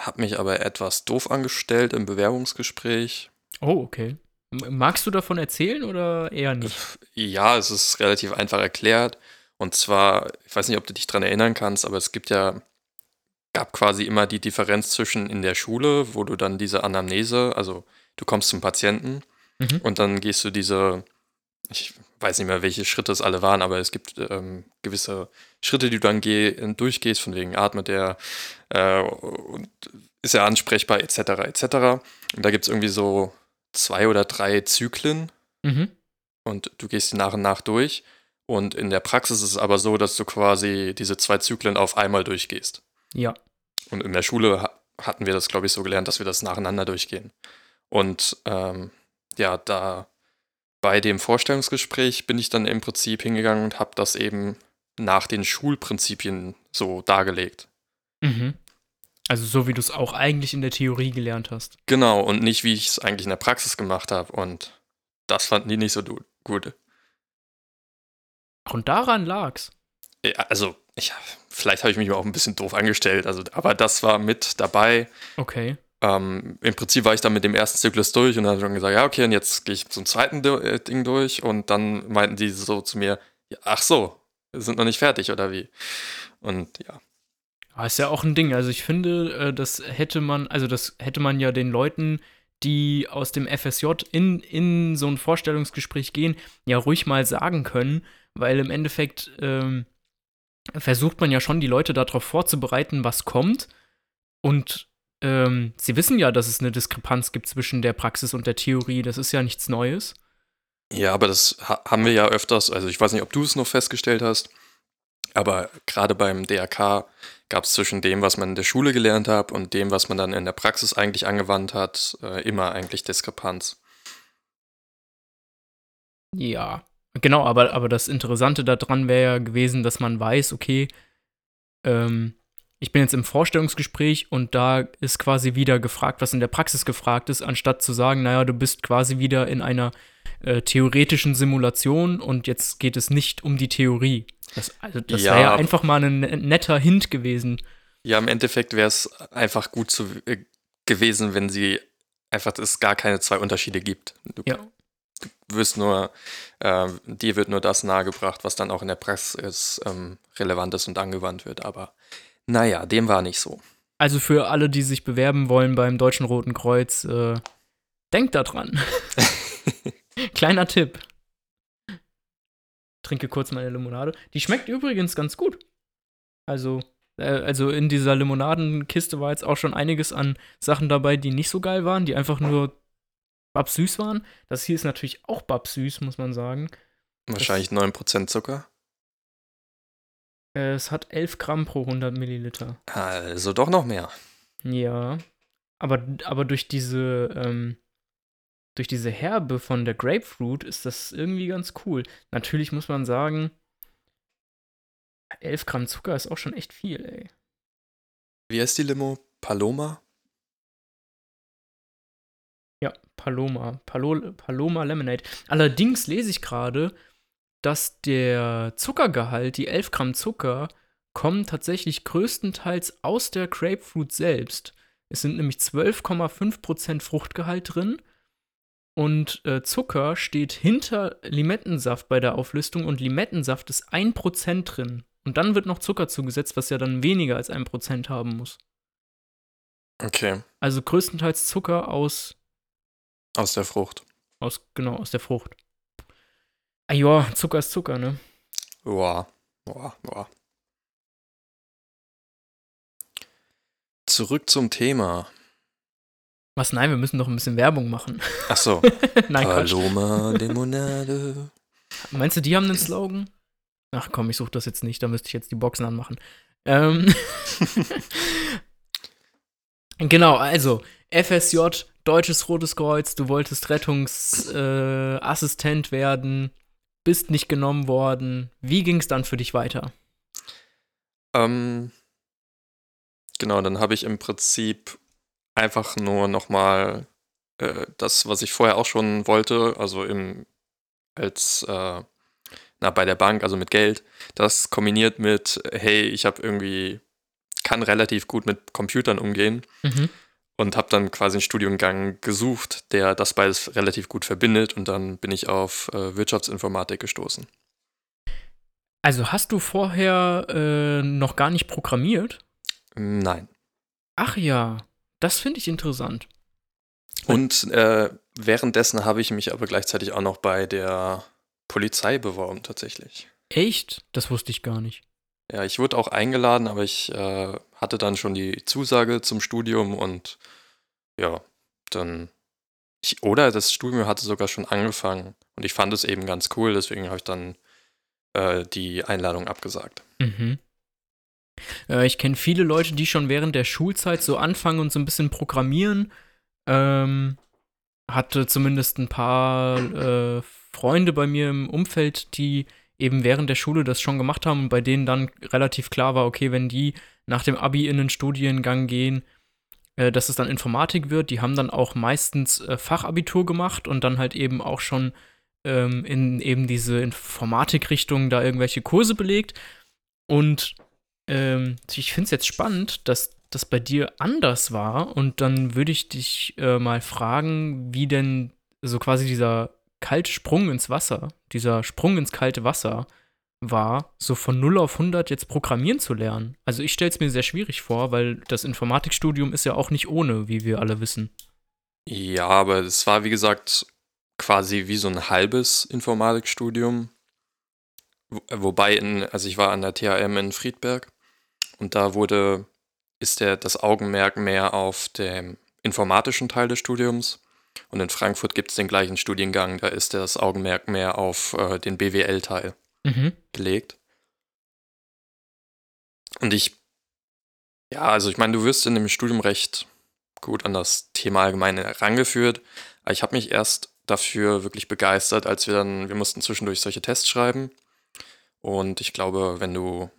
Speaker 2: habe mich aber etwas doof angestellt im Bewerbungsgespräch.
Speaker 1: Oh, okay. Magst du davon erzählen oder eher nicht?
Speaker 2: Ja, es ist relativ einfach erklärt. Und zwar, ich weiß nicht, ob du dich daran erinnern kannst, aber es gibt ja, gab quasi immer die Differenz zwischen in der Schule, wo du dann diese Anamnese, also du kommst zum Patienten mhm. und dann gehst du diese, ich weiß nicht mehr, welche Schritte es alle waren, aber es gibt ähm, gewisse Schritte, die du dann geh, durchgehst, von wegen atmet der äh, und ist er ansprechbar, etc., etc. Und da gibt es irgendwie so zwei oder drei Zyklen
Speaker 1: mhm.
Speaker 2: und du gehst die nach und nach durch. Und in der Praxis ist es aber so, dass du quasi diese zwei Zyklen auf einmal durchgehst.
Speaker 1: Ja.
Speaker 2: Und in der Schule hatten wir das, glaube ich, so gelernt, dass wir das nacheinander durchgehen. Und ähm, ja, da bei dem Vorstellungsgespräch bin ich dann im Prinzip hingegangen und habe das eben nach den Schulprinzipien so dargelegt.
Speaker 1: Mhm. Also so wie du es auch eigentlich in der Theorie gelernt hast.
Speaker 2: Genau, und nicht wie ich es eigentlich in der Praxis gemacht habe. Und das fanden die nicht so gut.
Speaker 1: Und daran lag's.
Speaker 2: Ja, also, ich, vielleicht habe ich mich auch ein bisschen doof angestellt, also, aber das war mit dabei.
Speaker 1: Okay.
Speaker 2: Ähm, Im Prinzip war ich dann mit dem ersten Zyklus durch und dann schon gesagt, ja, okay, und jetzt gehe ich zum zweiten äh, Ding durch und dann meinten die so zu mir, ach so, wir sind noch nicht fertig oder wie? Und ja.
Speaker 1: Ah, ist ja auch ein Ding. Also ich finde, äh, das hätte man, also das hätte man ja den Leuten, die aus dem FSJ in, in so ein Vorstellungsgespräch gehen, ja ruhig mal sagen können, weil im Endeffekt ähm, versucht man ja schon, die Leute darauf vorzubereiten, was kommt. Und ähm, sie wissen ja, dass es eine Diskrepanz gibt zwischen der Praxis und der Theorie. Das ist ja nichts Neues.
Speaker 2: Ja, aber das ha haben wir ja öfters. Also ich weiß nicht, ob du es noch festgestellt hast, aber gerade beim DRK gab es zwischen dem, was man in der Schule gelernt hat und dem, was man dann in der Praxis eigentlich angewandt hat, äh, immer eigentlich Diskrepanz.
Speaker 1: Ja, genau, aber, aber das Interessante daran wäre ja gewesen, dass man weiß, okay, ähm, ich bin jetzt im Vorstellungsgespräch und da ist quasi wieder gefragt, was in der Praxis gefragt ist, anstatt zu sagen, naja, du bist quasi wieder in einer äh, theoretischen Simulation und jetzt geht es nicht um die Theorie. Das, also das ja, wäre ja einfach mal ein netter Hint gewesen.
Speaker 2: Ja, im Endeffekt wäre es einfach gut zu, äh, gewesen, wenn sie einfach es gar keine zwei Unterschiede gibt. Du, ja. du wirst nur, äh, dir wird nur das nahegebracht, was dann auch in der Praxis ähm, relevant ist und angewandt wird. Aber naja, dem war nicht so.
Speaker 1: Also für alle, die sich bewerben wollen beim Deutschen Roten Kreuz, äh, denkt da dran. Kleiner Tipp trinke kurz meine Limonade. Die schmeckt übrigens ganz gut. Also, äh, also in dieser Limonadenkiste war jetzt auch schon einiges an Sachen dabei, die nicht so geil waren, die einfach nur babsüß waren. Das hier ist natürlich auch babsüß, muss man sagen.
Speaker 2: Wahrscheinlich das, 9% Zucker.
Speaker 1: Äh, es hat 11 Gramm pro 100 Milliliter.
Speaker 2: Also doch noch mehr.
Speaker 1: Ja. Aber, aber durch diese, ähm, durch diese Herbe von der Grapefruit ist das irgendwie ganz cool. Natürlich muss man sagen, 11 Gramm Zucker ist auch schon echt viel, ey.
Speaker 2: Wie heißt die Limo? Paloma?
Speaker 1: Ja, Paloma. Palo Paloma Lemonade. Allerdings lese ich gerade, dass der Zuckergehalt, die 11 Gramm Zucker, kommen tatsächlich größtenteils aus der Grapefruit selbst. Es sind nämlich 12,5% Fruchtgehalt drin und äh, Zucker steht hinter Limettensaft bei der Auflistung und Limettensaft ist 1% drin. Und dann wird noch Zucker zugesetzt, was ja dann weniger als 1% haben muss.
Speaker 2: Okay.
Speaker 1: Also größtenteils Zucker aus.
Speaker 2: Aus der Frucht.
Speaker 1: Aus, genau, aus der Frucht. Ah ja, Zucker ist Zucker, ne?
Speaker 2: Boah, boah, boah. Zurück zum Thema.
Speaker 1: Was? Nein, wir müssen doch ein bisschen Werbung machen.
Speaker 2: Ach so. Nein, Paloma Limonade.
Speaker 1: Meinst du, die haben einen Slogan? Ach komm, ich suche das jetzt nicht, da müsste ich jetzt die Boxen anmachen. Ähm genau, also FSJ, Deutsches Rotes Kreuz, du wolltest Rettungsassistent äh, werden, bist nicht genommen worden. Wie ging es dann für dich weiter?
Speaker 2: Ähm, genau, dann habe ich im Prinzip einfach nur nochmal äh, das, was ich vorher auch schon wollte, also im, als, äh, na, bei der Bank, also mit Geld, das kombiniert mit, hey, ich habe irgendwie, kann relativ gut mit Computern umgehen mhm. und habe dann quasi einen Studiengang gesucht, der das beides relativ gut verbindet und dann bin ich auf äh, Wirtschaftsinformatik gestoßen.
Speaker 1: Also hast du vorher äh, noch gar nicht programmiert?
Speaker 2: Nein.
Speaker 1: Ach ja. Das finde ich interessant.
Speaker 2: Und äh, währenddessen habe ich mich aber gleichzeitig auch noch bei der Polizei beworben, tatsächlich.
Speaker 1: Echt? Das wusste ich gar nicht.
Speaker 2: Ja, ich wurde auch eingeladen, aber ich äh, hatte dann schon die Zusage zum Studium und ja, dann. Ich, oder das Studium hatte sogar schon angefangen und ich fand es eben ganz cool, deswegen habe ich dann äh, die Einladung abgesagt.
Speaker 1: Mhm. Äh, ich kenne viele Leute, die schon während der Schulzeit so anfangen und so ein bisschen programmieren. Ähm, hatte zumindest ein paar äh, Freunde bei mir im Umfeld, die eben während der Schule das schon gemacht haben und bei denen dann relativ klar war, okay, wenn die nach dem Abi in den Studiengang gehen, äh, dass es dann Informatik wird. Die haben dann auch meistens äh, Fachabitur gemacht und dann halt eben auch schon ähm, in eben diese Informatikrichtung da irgendwelche Kurse belegt. Und ähm, ich finde es jetzt spannend, dass das bei dir anders war. Und dann würde ich dich äh, mal fragen, wie denn so quasi dieser kalte Sprung ins Wasser, dieser Sprung ins kalte Wasser war, so von 0 auf 100 jetzt programmieren zu lernen. Also ich stelle es mir sehr schwierig vor, weil das Informatikstudium ist ja auch nicht ohne, wie wir alle wissen.
Speaker 2: Ja, aber es war, wie gesagt, quasi wie so ein halbes Informatikstudium. Wo- Wobei, in, also ich war an der THM in Friedberg und da wurde, ist der, das Augenmerk mehr auf dem informatischen Teil des Studiums. Und in Frankfurt gibt es den gleichen Studiengang, da ist das Augenmerk mehr auf äh, den BWL-Teil
Speaker 1: Mhm.
Speaker 2: gelegt. Und ich, ja, also ich meine, du wirst in dem Studium recht gut an das Thema allgemein herangeführt. Aber ich habe mich erst dafür wirklich begeistert, als wir dann, wir mussten zwischendurch solche Tests schreiben. Und ich glaube, wenn du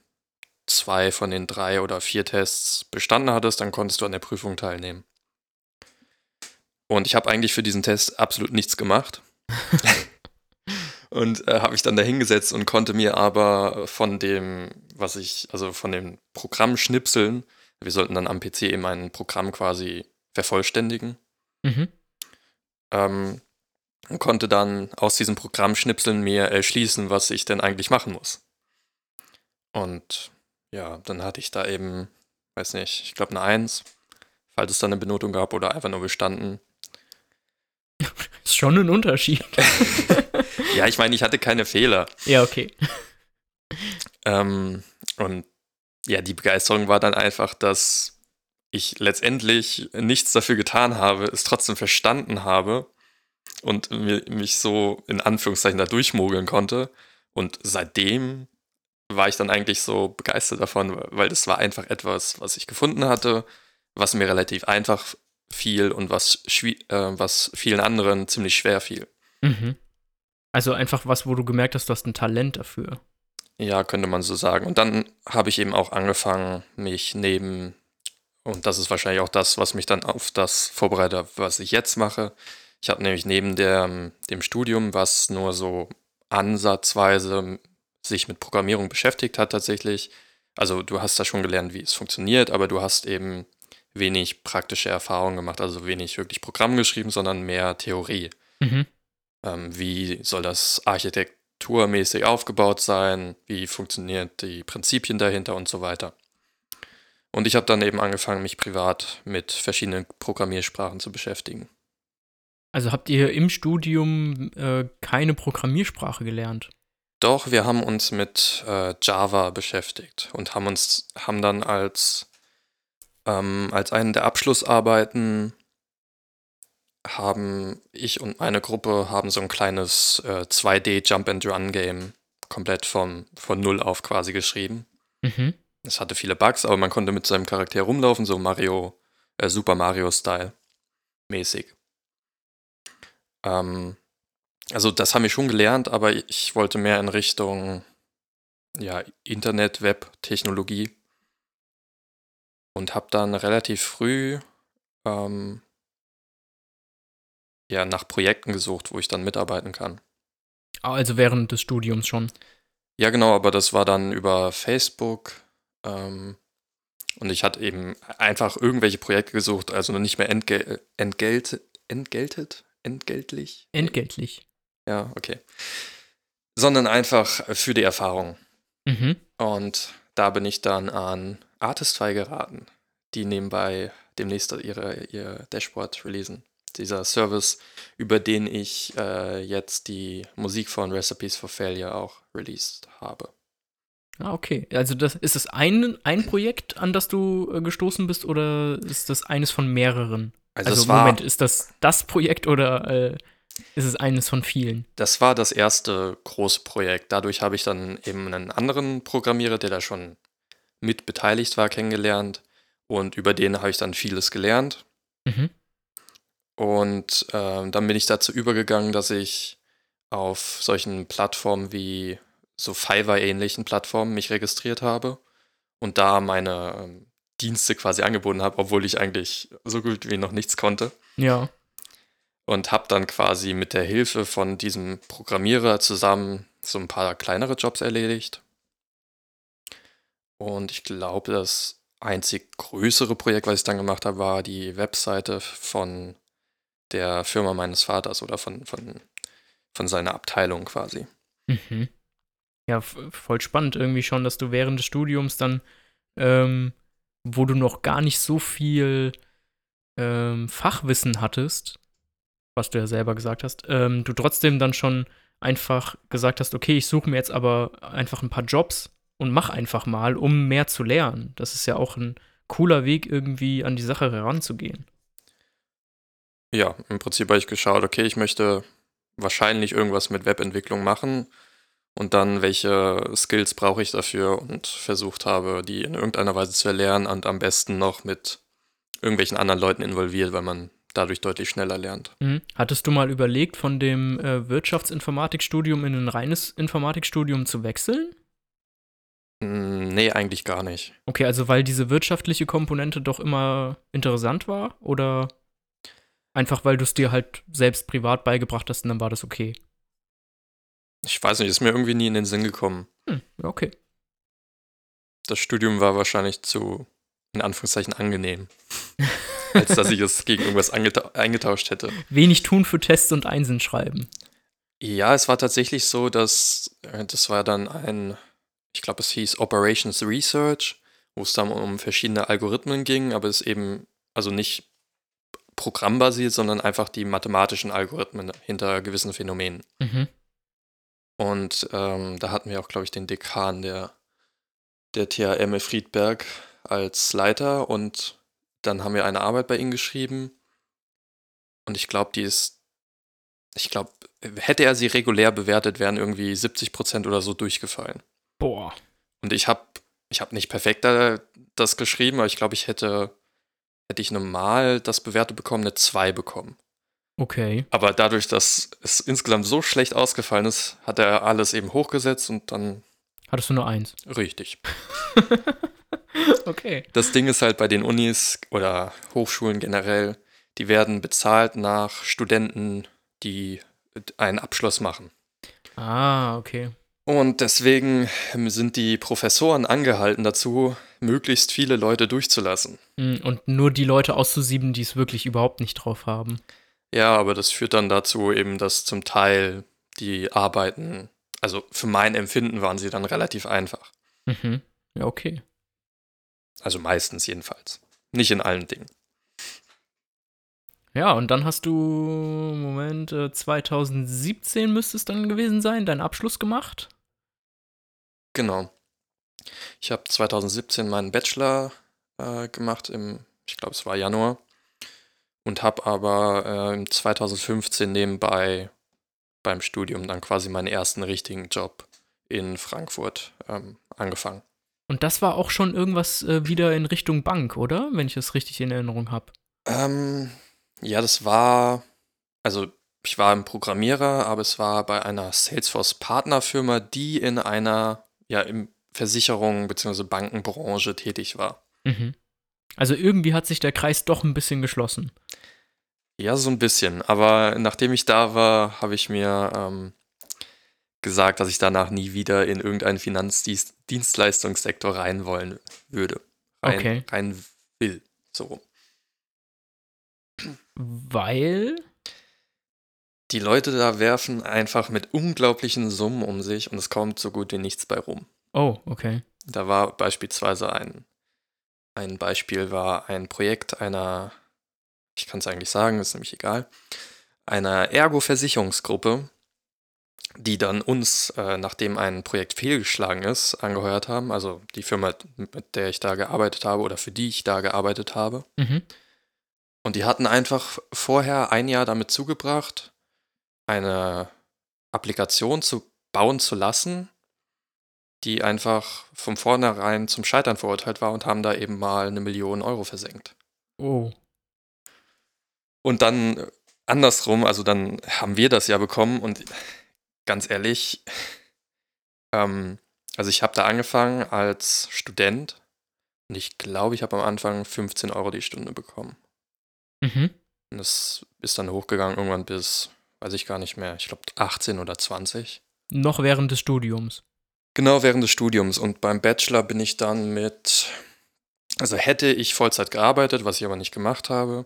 Speaker 2: zwei von den drei oder vier Tests bestanden hattest, dann konntest du an der Prüfung teilnehmen. Und ich habe eigentlich für diesen Test absolut nichts gemacht. und äh, habe mich dann da hingesetzt und konnte mir aber von dem, was ich, also von den Programmschnipseln, wir sollten dann am PC eben ein Programm quasi vervollständigen,
Speaker 1: Mhm.
Speaker 2: ähm, und konnte dann aus diesen Programmschnipseln mir erschließen, was ich denn eigentlich machen muss. Und ja, dann hatte ich da eben, weiß nicht, ich glaube eine Eins, falls es dann eine Benotung gab oder einfach nur bestanden.
Speaker 1: Ist schon ein Unterschied.
Speaker 2: Ja, ich meine, ich hatte keine Fehler.
Speaker 1: ja, okay.
Speaker 2: Ähm, und ja, die Begeisterung war dann einfach, dass ich letztendlich nichts dafür getan habe, es trotzdem verstanden habe und mir, mich so in Anführungszeichen da durchmogeln konnte. Und seitdem war ich dann eigentlich so begeistert davon, weil das war einfach etwas, was ich gefunden hatte, was mir relativ einfach fiel und was, äh, was vielen anderen ziemlich schwer fiel.
Speaker 1: Mhm. Also einfach was, wo du gemerkt hast, du hast ein Talent dafür.
Speaker 2: Ja, könnte man so sagen. Und dann habe ich eben auch angefangen, mich neben, und das ist wahrscheinlich auch das, was mich dann auf das vorbereitet, was ich jetzt mache. Ich habe nämlich neben der, dem Studium, was nur so ansatzweise sich mit Programmierung beschäftigt hat tatsächlich. Also du hast da schon gelernt, wie es funktioniert, aber du hast eben wenig praktische Erfahrung gemacht, also wenig wirklich Programm geschrieben, sondern mehr Theorie
Speaker 1: Mhm.
Speaker 2: ähm, wie soll das architekturmäßig aufgebaut sein, wie funktionieren die Prinzipien dahinter und so weiter. Und ich habe dann eben angefangen, mich privat mit verschiedenen Programmiersprachen zu beschäftigen.
Speaker 1: Also habt ihr im Studium äh, keine Programmiersprache gelernt?
Speaker 2: Doch, wir haben uns mit äh, Java beschäftigt und haben uns, haben dann als, ähm, als einen der Abschlussarbeiten haben ich und meine Gruppe haben so ein kleines äh, 2D Jump and Run Game komplett vom, von null auf quasi geschrieben.
Speaker 1: Mhm.
Speaker 2: Es hatte viele Bugs, aber man konnte mit seinem Charakter rumlaufen, so Mario, äh, Super Mario-Style mäßig. Ähm, also das haben wir schon gelernt, aber ich wollte mehr in Richtung ja, Internet, Web, Technologie und habe dann relativ früh ähm, ja, nach Projekten gesucht, wo ich dann mitarbeiten kann.
Speaker 1: Ah, Also während des Studiums schon.
Speaker 2: Ja, genau, aber das war dann über Facebook. Ähm, und ich hatte eben einfach irgendwelche Projekte gesucht, also nicht mehr entgel entgelt entgeltet? Entgeltlich?
Speaker 1: Entgeltlich.
Speaker 2: Ja, okay. Sondern einfach für die Erfahrung.
Speaker 1: Mhm.
Speaker 2: Und da bin ich dann an Artistify geraten, die nebenbei demnächst ihre, ihr Dashboard releasen. Dieser Service, über den ich äh, jetzt die Musik von Recipes for Failure auch released habe.
Speaker 1: Ah, okay. Also das, ist das ein, ein Projekt, an das du äh, gestoßen bist, oder ist das eines von mehreren?
Speaker 2: Also,
Speaker 1: Also,
Speaker 2: es war,
Speaker 1: Moment, ist das das Projekt oder äh, ist es eines von vielen?
Speaker 2: das war das erste große Projekt. Dadurch habe ich dann eben einen anderen Programmierer, der da schon mit beteiligt war, kennengelernt. Und über den habe ich dann vieles gelernt.
Speaker 1: Mhm.
Speaker 2: Und ähm, dann bin ich dazu übergegangen, dass ich auf solchen Plattformen wie so Fiverr-ähnlichen Plattformen mich registriert habe und da meine ähm, Dienste quasi angeboten habe, obwohl ich eigentlich so gut wie noch nichts konnte.
Speaker 1: Ja.
Speaker 2: Und habe dann quasi mit der Hilfe von diesem Programmierer zusammen so ein paar kleinere Jobs erledigt. Und ich glaube, das einzig größere Projekt, was ich dann gemacht habe, war die Webseite von der Firma meines Vaters oder von, von, von seiner Abteilung quasi.
Speaker 1: Mhm. Ja, voll spannend irgendwie schon, dass du während des Studiums dann, ähm, wo du noch gar nicht so viel ähm, Fachwissen hattest, was du ja selber gesagt hast, ähm, du trotzdem dann schon einfach gesagt hast, okay, ich suche mir jetzt aber einfach ein paar Jobs und mach einfach mal, um mehr zu lernen. Das ist ja auch ein cooler Weg, irgendwie an die Sache heranzugehen.
Speaker 2: Ja, im Prinzip habe ich geschaut, okay, ich möchte wahrscheinlich irgendwas mit Webentwicklung machen und dann welche Skills brauche ich dafür und versucht habe, die in irgendeiner Weise zu erlernen und am besten noch mit irgendwelchen anderen Leuten involviert, weil man dadurch deutlich schneller lernt.
Speaker 1: Mhm. Hattest du mal überlegt, von dem äh, Wirtschaftsinformatikstudium in ein reines Informatikstudium zu wechseln?
Speaker 2: Mm, Nee, eigentlich gar nicht.
Speaker 1: Okay, also weil diese wirtschaftliche Komponente doch immer interessant war oder einfach weil du es dir halt selbst privat beigebracht hast und dann war das okay?
Speaker 2: Ich weiß nicht, ist mir irgendwie nie in den Sinn gekommen.
Speaker 1: Hm, okay.
Speaker 2: Das Studium war wahrscheinlich zu, in Anführungszeichen, angenehm, als dass ich es gegen irgendwas eingetauscht hätte.
Speaker 1: Wenig tun für Tests und Einsen schreiben.
Speaker 2: Ja, es war tatsächlich so, dass äh, das war dann ein, ich glaube, es hieß Operations Research, wo es dann um verschiedene Algorithmen ging, aber es eben, also nicht programmbasiert, sondern einfach die mathematischen Algorithmen hinter gewissen Phänomenen.
Speaker 1: Mhm.
Speaker 2: Und ähm, da hatten wir auch, glaube ich, den Dekan der, der THM Friedberg als Leiter und dann haben wir eine Arbeit bei ihm geschrieben und ich glaube, die ist, ich glaube, hätte er sie regulär bewertet, wären irgendwie 70% oder so durchgefallen.
Speaker 1: Boah.
Speaker 2: Und ich habe ich hab nicht perfekt da, das geschrieben, aber ich glaube, ich hätte, hätte ich normal das bewertet bekommen, eine 2 bekommen.
Speaker 1: Okay.
Speaker 2: Aber dadurch, dass es insgesamt so schlecht ausgefallen ist, hat er alles eben hochgesetzt und dann
Speaker 1: Hattest du nur eins?
Speaker 2: richtig.
Speaker 1: okay.
Speaker 2: Das Ding ist halt bei den Unis oder Hochschulen generell, die werden bezahlt nach Studenten, die einen Abschluss machen.
Speaker 1: Ah, okay.
Speaker 2: Und deswegen sind die Professoren angehalten dazu, möglichst viele Leute durchzulassen.
Speaker 1: Mm, Und nur die Leute auszusieben, die es wirklich überhaupt nicht drauf haben.
Speaker 2: Ja, aber das führt dann dazu eben, dass zum Teil die Arbeiten, also für mein Empfinden waren sie dann relativ einfach.
Speaker 1: Mhm. Ja, okay.
Speaker 2: Also meistens jedenfalls. Nicht in allen Dingen.
Speaker 1: Ja, und dann hast du, Moment, äh, 2017 müsste es dann gewesen sein, deinen Abschluss gemacht.
Speaker 2: Genau. Ich habe 2017 meinen Bachelor äh, gemacht, im, ich glaube, es war Januar. Und habe aber äh, 2015 nebenbei beim Studium dann quasi meinen ersten richtigen Job in Frankfurt ähm, angefangen.
Speaker 1: Und das war auch schon irgendwas äh, wieder in Richtung Bank, oder? Wenn ich das richtig in Erinnerung habe.
Speaker 2: Ähm, ja, das war, also ich war ein Programmierer, aber es war bei einer Salesforce-Partnerfirma, die in einer, ja, im Versicherung- bzw. Bankenbranche tätig war.
Speaker 1: Mhm. Also irgendwie hat sich der Kreis doch ein bisschen geschlossen.
Speaker 2: Ja, so ein bisschen. Aber nachdem ich da war, habe ich mir ähm, gesagt, dass ich danach nie wieder in irgendeinen Finanzdienstleistungssektor rein wollen würde. Rein,
Speaker 1: Okay.
Speaker 2: rein will. So rum.
Speaker 1: Weil.
Speaker 2: Die Leute da werfen einfach mit unglaublichen Summen um sich und es kommt so gut wie nichts bei rum.
Speaker 1: Oh, okay.
Speaker 2: Da war beispielsweise ein, ein Beispiel war ein Projekt einer, ich kann es eigentlich sagen, ist nämlich egal, einer Ergo-Versicherungsgruppe, die dann uns, äh, nachdem ein Projekt fehlgeschlagen ist, angeheuert haben. Also die Firma, mit der ich da gearbeitet habe oder für die ich da gearbeitet habe.
Speaker 1: Mhm.
Speaker 2: Und die hatten einfach vorher ein Jahr damit zugebracht, eine Applikation zu bauen zu lassen, die einfach von vornherein zum Scheitern verurteilt war und haben da eben mal eine Million Euro versenkt.
Speaker 1: Oh.
Speaker 2: Und dann andersrum, also dann haben wir das ja bekommen und ganz ehrlich, ähm, also ich habe da angefangen als Student und ich glaube, ich habe am Anfang 15 Euro die Stunde bekommen.
Speaker 1: Mhm.
Speaker 2: Und das ist dann hochgegangen irgendwann bis, weiß ich gar nicht mehr, ich glaube 18 oder 20.
Speaker 1: Noch während des Studiums.
Speaker 2: Genau während des Studiums. Und beim Bachelor bin ich dann mit, also hätte ich Vollzeit gearbeitet, was ich aber nicht gemacht habe,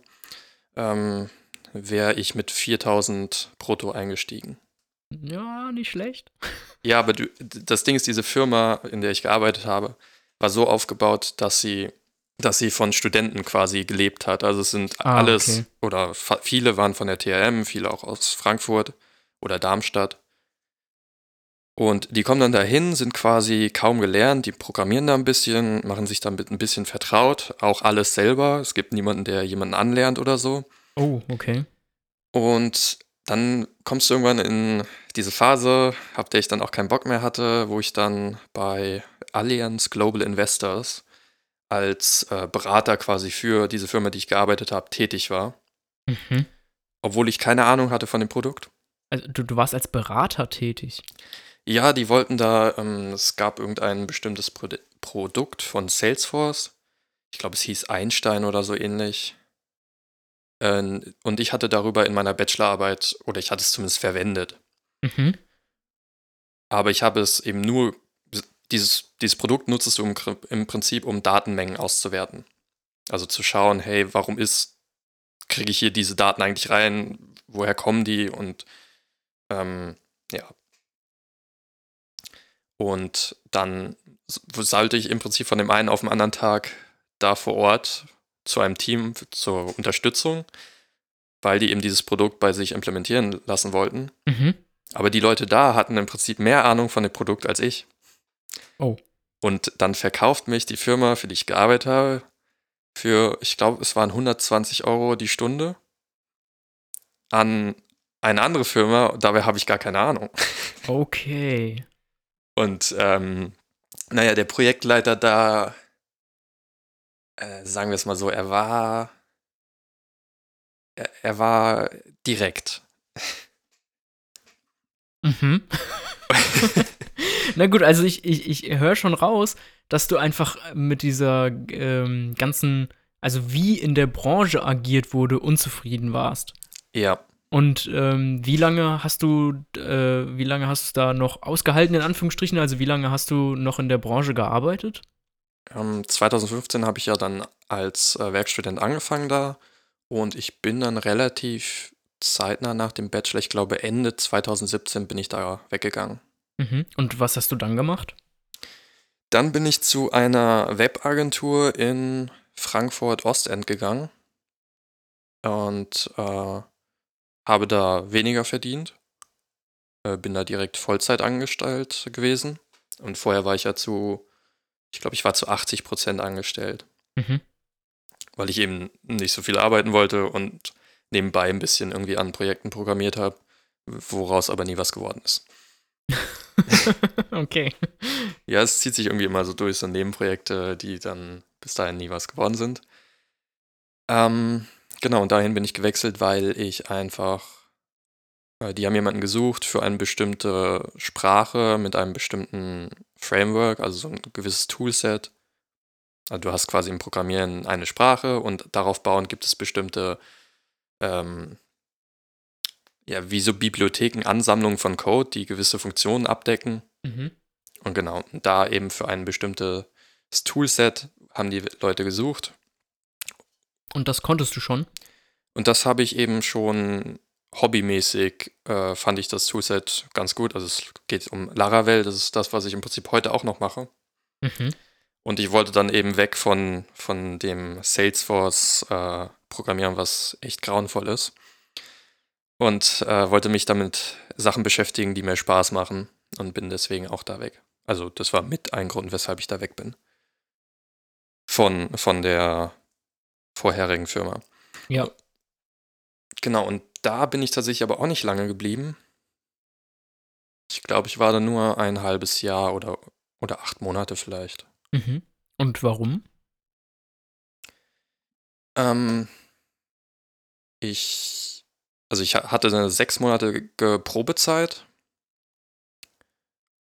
Speaker 2: ähm, wäre ich mit 4000 brutto eingestiegen.
Speaker 1: Ja, nicht schlecht.
Speaker 2: Ja, aber du, das Ding ist, diese Firma, in der ich gearbeitet habe, war so aufgebaut, dass sie dass sie von Studenten quasi gelebt hat. Also es sind
Speaker 1: Ah,
Speaker 2: alles,
Speaker 1: okay.
Speaker 2: oder viele waren von der TRM, viele auch aus Frankfurt oder Darmstadt. Und die kommen dann dahin, sind quasi kaum gelernt, die programmieren da ein bisschen, machen sich damit ein bisschen vertraut, auch alles selber. Es gibt niemanden, der jemanden anlernt oder so.
Speaker 1: Oh, okay.
Speaker 2: Und dann kommst du irgendwann in diese Phase, ab der ich dann auch keinen Bock mehr hatte, wo ich dann bei Allianz Global Investors als äh, Berater quasi für diese Firma, die ich gearbeitet habe, tätig war,
Speaker 1: Mhm.
Speaker 2: obwohl ich keine Ahnung hatte von dem Produkt.
Speaker 1: Also du, du warst als Berater tätig.
Speaker 2: Ja, die wollten da, ähm, es gab irgendein bestimmtes Pro Produkt von Salesforce. Ich glaube, es hieß Einstein oder so ähnlich. Ähm, und ich hatte darüber in meiner Bachelorarbeit, oder ich hatte es zumindest verwendet.
Speaker 1: Mhm.
Speaker 2: Aber ich habe es eben nur, dieses, dieses Produkt nutzest du im, im Prinzip, um Datenmengen auszuwerten. Also zu schauen, hey, warum ist, kriege ich hier diese Daten eigentlich rein, woher kommen die und ähm, ja. Und dann sollte ich im Prinzip von dem einen auf den anderen Tag da vor Ort zu einem Team zur Unterstützung, weil die eben dieses Produkt bei sich implementieren lassen wollten.
Speaker 1: Mhm.
Speaker 2: Aber die Leute da hatten im Prinzip mehr Ahnung von dem Produkt als ich.
Speaker 1: Oh.
Speaker 2: Und dann verkauft mich die Firma, für die ich gearbeitet habe, für, ich glaube, es waren 120 Euro die Stunde an eine andere Firma. Dabei habe ich gar keine Ahnung.
Speaker 1: Okay.
Speaker 2: Und ähm, naja, der Projektleiter da, äh, sagen wir es mal so, er war, er, er war direkt.
Speaker 1: Mhm. Na gut, also ich, ich, ich höre schon raus, dass du einfach mit dieser ähm, ganzen, also wie in der Branche agiert wurde, unzufrieden warst.
Speaker 2: Ja,
Speaker 1: Und ähm, wie lange hast du, äh, wie lange hast du da noch ausgehalten, in Anführungsstrichen? Also wie lange hast du noch in der Branche gearbeitet?
Speaker 2: Ähm, 2015 habe ich ja dann als äh, Werkstudent angefangen da und ich bin dann relativ zeitnah nach dem Bachelor, ich glaube Ende 2017 bin ich da weggegangen.
Speaker 1: Mhm. Und was hast du dann gemacht?
Speaker 2: Dann bin ich zu einer Webagentur in Frankfurt Ostend gegangen und äh, habe da weniger verdient. Äh, bin da direkt Vollzeit angestellt gewesen und vorher war ich ja zu, ich glaube, ich war zu 80 Prozent angestellt.
Speaker 1: Mhm.
Speaker 2: weil ich eben nicht so viel arbeiten wollte und nebenbei ein bisschen irgendwie an Projekten programmiert habe, woraus aber nie was geworden ist.
Speaker 1: okay.
Speaker 2: Ja, es zieht sich irgendwie immer so durch, so Nebenprojekte, die dann bis dahin nie was geworden sind. Ähm, genau, und dahin bin ich gewechselt, weil ich einfach, die haben jemanden gesucht für eine bestimmte Sprache mit einem bestimmten Framework, also so ein gewisses Toolset. Also du hast quasi im Programmieren eine Sprache und darauf bauend gibt es bestimmte, ähm, ja, wie so Bibliotheken, Ansammlungen von Code, die gewisse Funktionen abdecken.
Speaker 1: Mhm.
Speaker 2: Und genau, da eben für ein bestimmtes Toolset haben die Leute gesucht.
Speaker 1: Und das konntest du schon?
Speaker 2: Und das habe ich eben schon hobbymäßig, äh, fand ich das Toolset ganz gut. Also es geht um Laravel, das ist das, was ich im Prinzip heute auch noch mache.
Speaker 1: Mhm.
Speaker 2: Und ich wollte dann eben weg von, von dem Salesforce-Programmieren, was echt grauenvoll ist. Und äh, wollte mich damit Sachen beschäftigen, die mir Spaß machen. Und bin deswegen auch da weg. Also das war mit ein Grund, weshalb ich da weg bin. Von, von der vorherigen Firma.
Speaker 1: Ja.
Speaker 2: Genau, und da bin ich tatsächlich aber auch nicht lange geblieben. Ich glaube, ich war da nur ein halbes Jahr oder, oder acht Monate vielleicht.
Speaker 1: Mhm. Und warum?
Speaker 2: Ähm, ich, also ich ha- hatte eine sechsmonatige Probezeit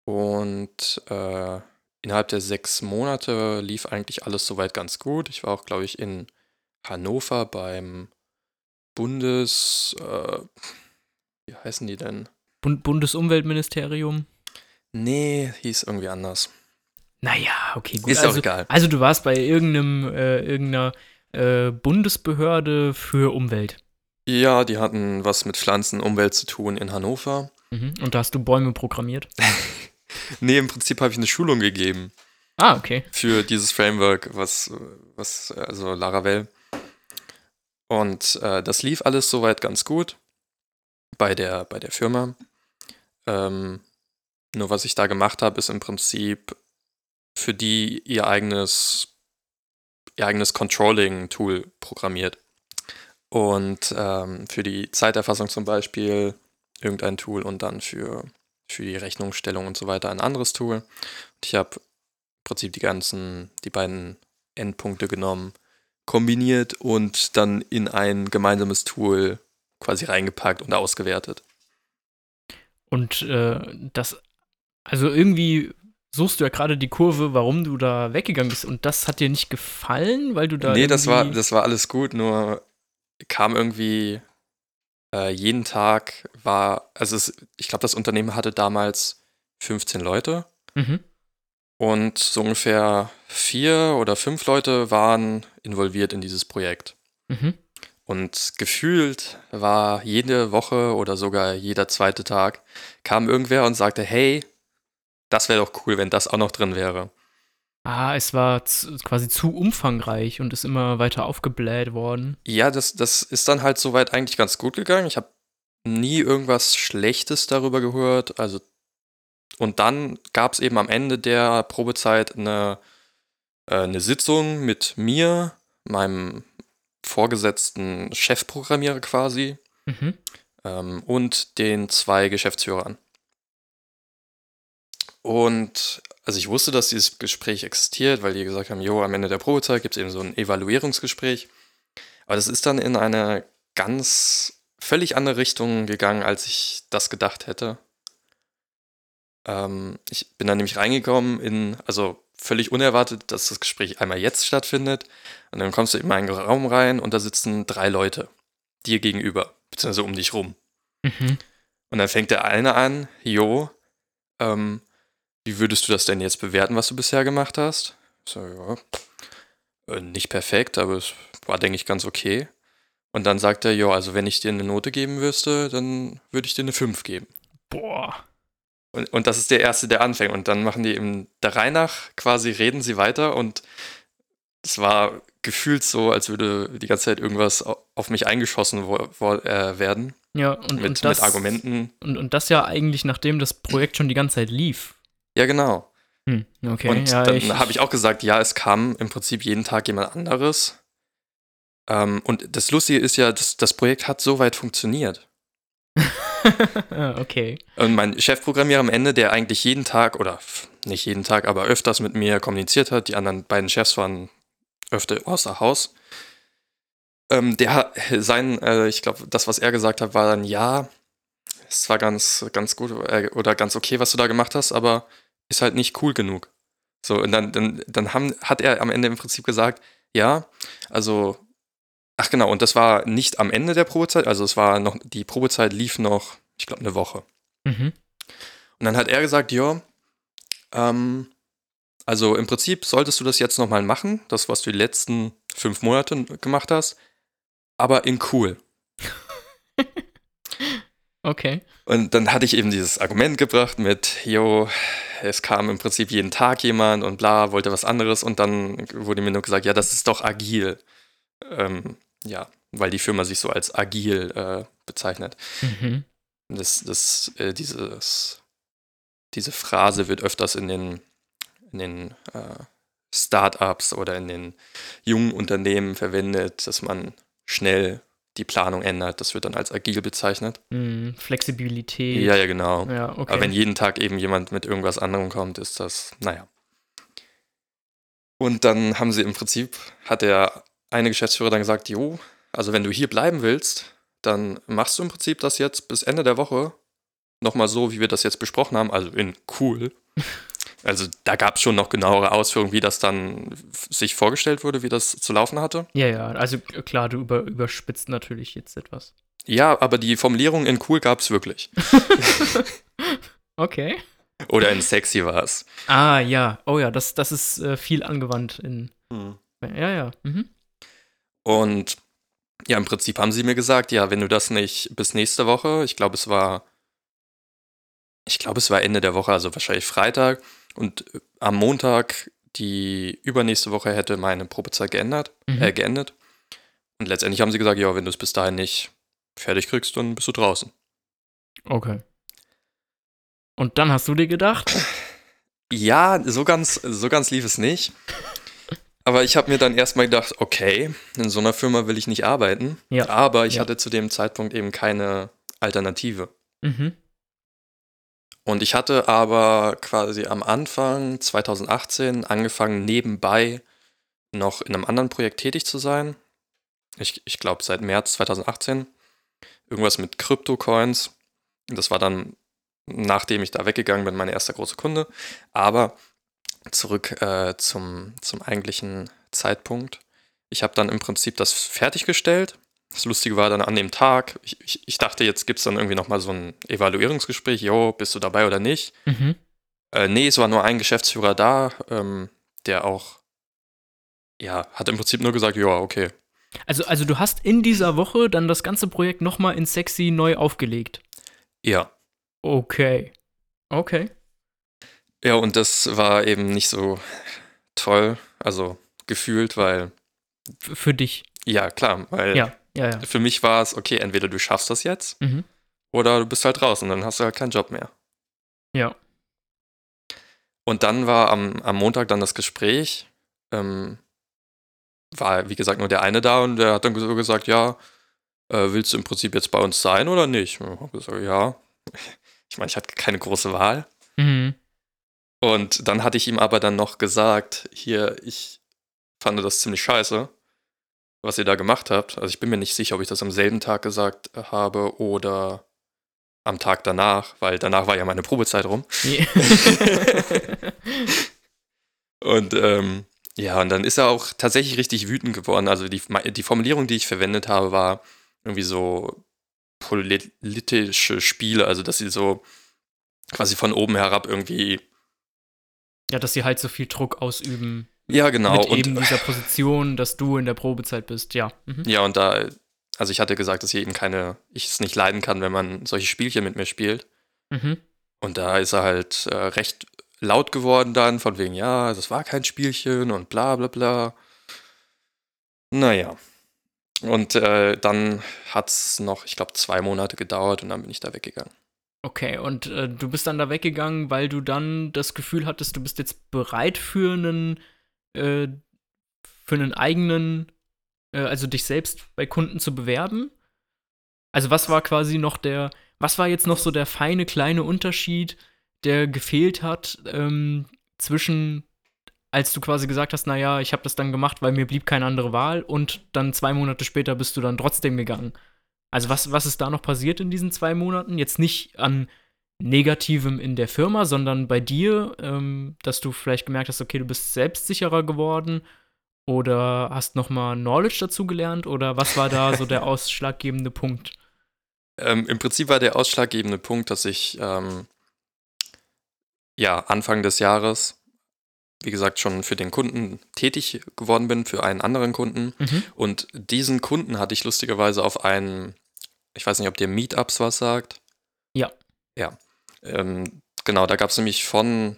Speaker 2: und äh, innerhalb der sechs Monate lief eigentlich alles soweit ganz gut. Ich war auch, glaube ich, in Hannover beim Bundes, äh, wie heißen die denn?
Speaker 1: Bund Bundesumweltministerium?
Speaker 2: Nee, hieß irgendwie anders.
Speaker 1: Naja, okay, gut.
Speaker 2: Ist auch
Speaker 1: also,
Speaker 2: egal.
Speaker 1: also du warst bei irgendeinem, äh, irgendeiner äh, Bundesbehörde für Umwelt.
Speaker 2: Ja, die hatten was mit Pflanzen, Umwelt zu tun in Hannover.
Speaker 1: Mhm. Und da hast du Bäume programmiert.
Speaker 2: Nee, im Prinzip habe ich eine Schulung gegeben.
Speaker 1: Ah, okay.
Speaker 2: für dieses Framework, was, was also Laravel. Und äh, das lief alles soweit ganz gut bei der, bei der Firma. Ähm, nur was ich da gemacht habe, ist im Prinzip für die ihr eigenes, ihr eigenes Controlling-Tool programmiert. Und ähm, für die Zeiterfassung zum Beispiel irgendein Tool und dann für, für die Rechnungsstellung und so weiter ein anderes Tool. Und ich habe im Prinzip die ganzen, die beiden Endpunkte genommen, kombiniert und dann in ein gemeinsames Tool quasi reingepackt und ausgewertet.
Speaker 1: Und äh, das, also irgendwie suchst du ja gerade die Kurve, warum du da weggegangen bist. Und das hat dir nicht gefallen, weil du da.
Speaker 2: nee, das war, das war alles gut, nur kam irgendwie äh, jeden Tag war, also es, ich glaube, das Unternehmen hatte damals 15 Leute
Speaker 1: Mhm.
Speaker 2: Und so ungefähr vier oder fünf Leute waren involviert in dieses Projekt.
Speaker 1: Mhm.
Speaker 2: Und gefühlt war jede Woche oder sogar jeder zweite Tag kam irgendwer und sagte, hey, das wäre doch cool, wenn das auch noch drin wäre.
Speaker 1: Ah, es war zu, quasi zu umfangreich und ist immer weiter aufgebläht worden.
Speaker 2: Ja, das, das ist dann halt soweit eigentlich ganz gut gegangen. Ich habe nie irgendwas Schlechtes darüber gehört. Also, und dann gab es eben am Ende der Probezeit eine, äh, eine Sitzung mit mir, meinem vorgesetzten Chefprogrammierer quasi,
Speaker 1: Mhm.
Speaker 2: ähm, und den zwei Geschäftsführern. Und also ich wusste, dass dieses Gespräch existiert, weil die gesagt haben, jo, am Ende der Probezeit gibt es eben so ein Evaluierungsgespräch. Aber das ist dann in eine ganz völlig andere Richtung gegangen, als ich das gedacht hätte. Ähm, ich bin dann nämlich reingekommen in, also völlig unerwartet, dass das Gespräch einmal jetzt stattfindet. Und dann kommst du in einen Raum rein und da sitzen drei Leute dir gegenüber, beziehungsweise um dich rum.
Speaker 1: Mhm.
Speaker 2: Und dann fängt der eine an, jo, ähm, wie würdest du das denn jetzt bewerten, was du bisher gemacht hast? Ich so, ja, äh, nicht perfekt, aber es war, denke ich, ganz okay. Und dann sagt er, jo, also wenn ich dir eine Note geben müsste, dann würde ich dir eine 5 geben.
Speaker 1: Boah.
Speaker 2: Und, und das ist der Erste, der anfängt. Und dann machen die eben der Reihe nach quasi, reden sie weiter und es war gefühlt so, als würde die ganze Zeit irgendwas au- auf mich eingeschossen wo, wo, äh, werden
Speaker 1: Ja, und,
Speaker 2: mit,
Speaker 1: und das,
Speaker 2: mit Argumenten.
Speaker 1: Und, und das ja eigentlich, nachdem das Projekt schon die ganze Zeit lief.
Speaker 2: Ja, genau.
Speaker 1: Hm, okay,
Speaker 2: und
Speaker 1: ja,
Speaker 2: dann habe ich auch gesagt, ja, es kam im Prinzip jeden Tag jemand anderes. Ähm, und das Lustige ist ja, das, das Projekt hat so weit funktioniert.
Speaker 1: Ah, okay.
Speaker 2: Und mein Chefprogrammierer am Ende, der eigentlich jeden Tag, oder nicht jeden Tag, aber öfters mit mir kommuniziert hat, die anderen beiden Chefs waren öfter außer Haus, ähm, der sein, äh, ich glaube, das, was er gesagt hat, war dann, ja, es war ganz, ganz gut äh, oder ganz okay, was du da gemacht hast, aber ist halt nicht cool genug. So, und dann, dann, dann haben, hat er am Ende im Prinzip gesagt, ja, also, ach genau, und das war nicht am Ende der Probezeit, also es war noch, die Probezeit lief noch, ich glaube, eine Woche.
Speaker 1: Mhm.
Speaker 2: Und dann hat er gesagt, ja, ähm, also im Prinzip solltest du das jetzt nochmal machen, das, was du die letzten fünf Monate gemacht hast, aber in cool.
Speaker 1: Okay.
Speaker 2: Und dann hatte ich eben dieses Argument gebracht mit, jo, es kam im Prinzip jeden Tag jemand und bla, wollte was anderes und dann wurde mir nur gesagt, ja, das ist doch agil. Ähm, ja, weil die Firma sich so als agil äh, bezeichnet.
Speaker 1: Mhm.
Speaker 2: Das, das, äh, dieses, diese Phrase wird öfters in den, in den äh, Startups oder in den jungen Unternehmen verwendet, dass man schnell die Planung ändert. Das wird dann als agil bezeichnet.
Speaker 1: Hm, Flexibilität.
Speaker 2: Ja, ja, genau.
Speaker 1: Ja, okay.
Speaker 2: Aber wenn jeden Tag eben jemand mit irgendwas anderem kommt, ist das, naja. Und dann haben sie im Prinzip, hat der eine Geschäftsführer dann gesagt, jo, also wenn du hier bleiben willst, dann machst du im Prinzip das jetzt bis Ende der Woche nochmal so, wie wir das jetzt besprochen haben, also in cool. Also da gab es schon noch genauere Ausführungen, wie das dann sich vorgestellt wurde, wie das zu laufen hatte.
Speaker 1: ja, ja, also klar, du über, überspitzt natürlich jetzt etwas.
Speaker 2: Ja, aber die Formulierung in cool gab es wirklich.
Speaker 1: Okay.
Speaker 2: Oder in sexy war es.
Speaker 1: Ah, ja. Oh ja, das, das ist äh, viel angewandt in. Ja, ja. Mhm.
Speaker 2: Und ja, im Prinzip haben sie mir gesagt, ja, wenn du das nicht bis nächste Woche, ich glaube, es war, ich glaube, es war Ende der Woche, also wahrscheinlich Freitag, und äh, am Montag die übernächste Woche hätte meine Probezeit geändert,
Speaker 1: Mhm.
Speaker 2: äh, geendet. Und letztendlich haben sie gesagt, ja, wenn du es bis dahin nicht fertig kriegst, dann bist du draußen.
Speaker 1: Okay. Und dann hast du dir gedacht,
Speaker 2: Ja, so ganz, so ganz lief es nicht. Aber ich habe mir dann erstmal gedacht, okay, in so einer Firma will ich nicht arbeiten.
Speaker 1: Ja.
Speaker 2: Aber ich
Speaker 1: Ja.
Speaker 2: hatte zu dem Zeitpunkt eben keine Alternative.
Speaker 1: mhm,
Speaker 2: Und ich hatte aber quasi am Anfang 2018 angefangen, nebenbei noch in einem anderen Projekt tätig zu sein. Ich, ich glaube seit März 2018. Irgendwas mit Krypto-Coins. Das war dann, nachdem ich da weggegangen bin, mein erster großer Kunde. Aber zurück äh, zum, zum eigentlichen Zeitpunkt. Ich habe dann im Prinzip das fertiggestellt. Das Lustige war dann an dem Tag, ich, ich, ich dachte, jetzt gibt es dann irgendwie nochmal so ein Evaluierungsgespräch. Jo, bist du dabei oder nicht?
Speaker 1: mhm,
Speaker 2: Äh, nee, es war nur ein Geschäftsführer da, ähm, der auch, ja, hat im Prinzip nur gesagt, ja, okay.
Speaker 1: Also, also du hast in dieser Woche dann das ganze Projekt nochmal in Sexy neu aufgelegt.
Speaker 2: Ja.
Speaker 1: Okay. Okay.
Speaker 2: Ja, und das war eben nicht so toll, also gefühlt, weil,
Speaker 1: für dich.
Speaker 2: ja, klar, weil
Speaker 1: Ja, ja, ja.
Speaker 2: für mich war es, okay, entweder du schaffst das jetzt
Speaker 1: Mhm.
Speaker 2: oder du bist halt draußen, dann hast du halt keinen Job mehr.
Speaker 1: Ja.
Speaker 2: Und dann war am, am Montag dann das Gespräch. Ähm, war, wie gesagt, nur der eine da und der hat dann so gesagt, ja, äh, willst du im Prinzip jetzt bei uns sein oder nicht? Und ich habe gesagt, ja. Ich meine, ich hatte keine große Wahl.
Speaker 1: Mhm.
Speaker 2: Und dann hatte ich ihm aber dann noch gesagt, hier, ich fand das ziemlich scheiße, was ihr da gemacht habt. Also ich bin mir nicht sicher, ob ich das am selben Tag gesagt habe oder am Tag danach, weil danach war ja meine Probezeit rum.
Speaker 1: Ja.
Speaker 2: Und ähm, ja, und dann ist er auch tatsächlich richtig wütend geworden. Also die, die Formulierung, die ich verwendet habe, war irgendwie so politische Spiele, also dass sie so quasi von oben herab irgendwie.
Speaker 1: Ja, dass sie halt so viel Druck ausüben.
Speaker 2: Ja, genau.
Speaker 1: mit
Speaker 2: und,
Speaker 1: eben dieser Position, dass du in der Probezeit bist. Ja. Mhm.
Speaker 2: ja, und da, also ich hatte gesagt, dass ich eben keine, ich es nicht leiden kann, wenn man solche Spielchen mit mir spielt.
Speaker 1: Mhm.
Speaker 2: Und da ist er halt äh, recht laut geworden dann, von wegen, ja, das war kein Spielchen und bla bla bla. Naja. Und äh, dann hat es noch, ich glaube, zwei Monate gedauert und dann bin ich da weggegangen.
Speaker 1: Okay, und äh, du bist dann da weggegangen, weil du dann das Gefühl hattest, du bist jetzt bereit für einen, äh, für einen eigenen, äh, also dich selbst bei Kunden zu bewerben? Also was war quasi noch der, was war jetzt noch so der feine kleine Unterschied, der gefehlt hat ähm, zwischen, als du quasi gesagt hast, naja, ich habe das dann gemacht, weil mir blieb keine andere Wahl und dann zwei Monate später bist du dann trotzdem gegangen. Also was, was ist da noch passiert in diesen zwei Monaten? Jetzt nicht an Negativem in der Firma, sondern bei dir, ähm, dass du vielleicht gemerkt hast, okay, du bist selbstsicherer geworden oder hast nochmal Knowledge dazu gelernt oder was war da so der ausschlaggebende Punkt?
Speaker 2: Ähm, Im Prinzip war der ausschlaggebende Punkt, dass ich ähm, ja Anfang des Jahres, wie gesagt, schon für den Kunden tätig geworden bin, für einen anderen Kunden.
Speaker 1: Mhm.
Speaker 2: Und diesen Kunden hatte ich lustigerweise auf einen, ich weiß nicht, ob dir Meetups was sagt.
Speaker 1: Ja.
Speaker 2: Ja. Ähm, genau, da gab es nämlich von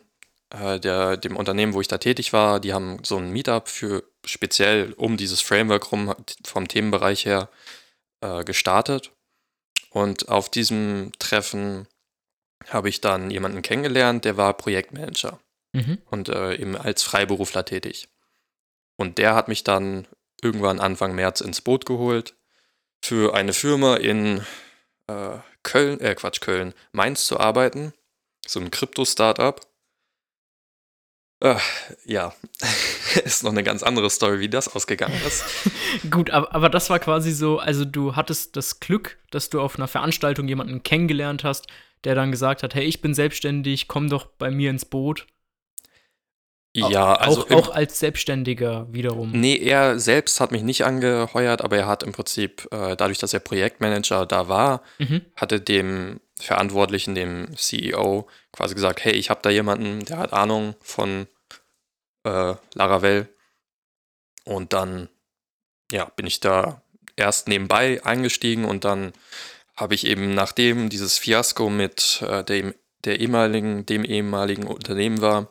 Speaker 2: äh, der, dem Unternehmen, wo ich da tätig war, die haben so ein Meetup für speziell um dieses Framework rum vom Themenbereich her äh, gestartet. Und auf diesem Treffen habe ich dann jemanden kennengelernt, der war Projektmanager
Speaker 1: Mhm.
Speaker 2: und äh, eben als Freiberufler tätig. Und der hat mich dann irgendwann Anfang März ins Boot geholt, für eine Firma in äh, Köln, äh Quatsch, Köln, Mainz zu arbeiten. So ein Krypto-Startup. Äh, ja, ist noch eine ganz andere Story, wie das ausgegangen ist.
Speaker 1: Gut, aber, aber das war quasi so, also du hattest das Glück, dass du auf einer Veranstaltung jemanden kennengelernt hast, der dann gesagt hat, hey, ich bin selbstständig, komm doch bei mir ins Boot.
Speaker 2: Ja, also
Speaker 1: auch, auch als Selbstständiger wiederum.
Speaker 2: Nee, er selbst hat mich nicht angeheuert, aber er hat im Prinzip, äh, dadurch, dass er Projektmanager da war,
Speaker 1: Mhm.
Speaker 2: hatte dem Verantwortlichen, dem CEO, quasi gesagt, hey, ich habe da jemanden, der hat Ahnung von äh, Laravel. Und dann, ja, bin ich da erst nebenbei eingestiegen und dann habe ich eben, nachdem dieses Fiasko mit äh, dem, der ehemaligen, dem ehemaligen Unternehmen war,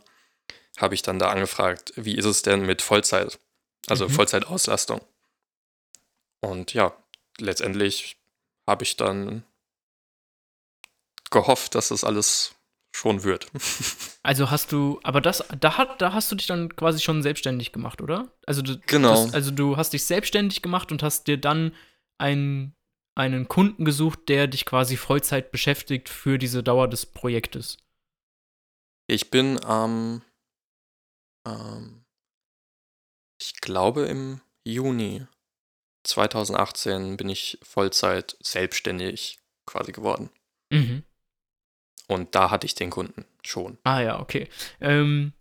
Speaker 2: habe ich dann da angefragt, wie ist es denn mit Vollzeit? Also
Speaker 1: Mhm.
Speaker 2: Vollzeitauslastung. Und ja, letztendlich habe ich dann gehofft, dass das alles schon wird.
Speaker 1: Also hast du, aber das, da, hat, da hast du dich dann quasi schon selbstständig gemacht, oder? Also du,
Speaker 2: Genau.
Speaker 1: Das, also du hast dich selbstständig gemacht und hast dir dann einen, einen Kunden gesucht, der dich quasi Vollzeit beschäftigt für diese Dauer des Projektes.
Speaker 2: Ich bin am, ähm, ich glaube im Juni 2018 bin ich Vollzeit selbstständig quasi geworden.
Speaker 1: Mhm.
Speaker 2: Und da hatte ich den Kunden schon.
Speaker 1: Ah ja, okay. Ähm,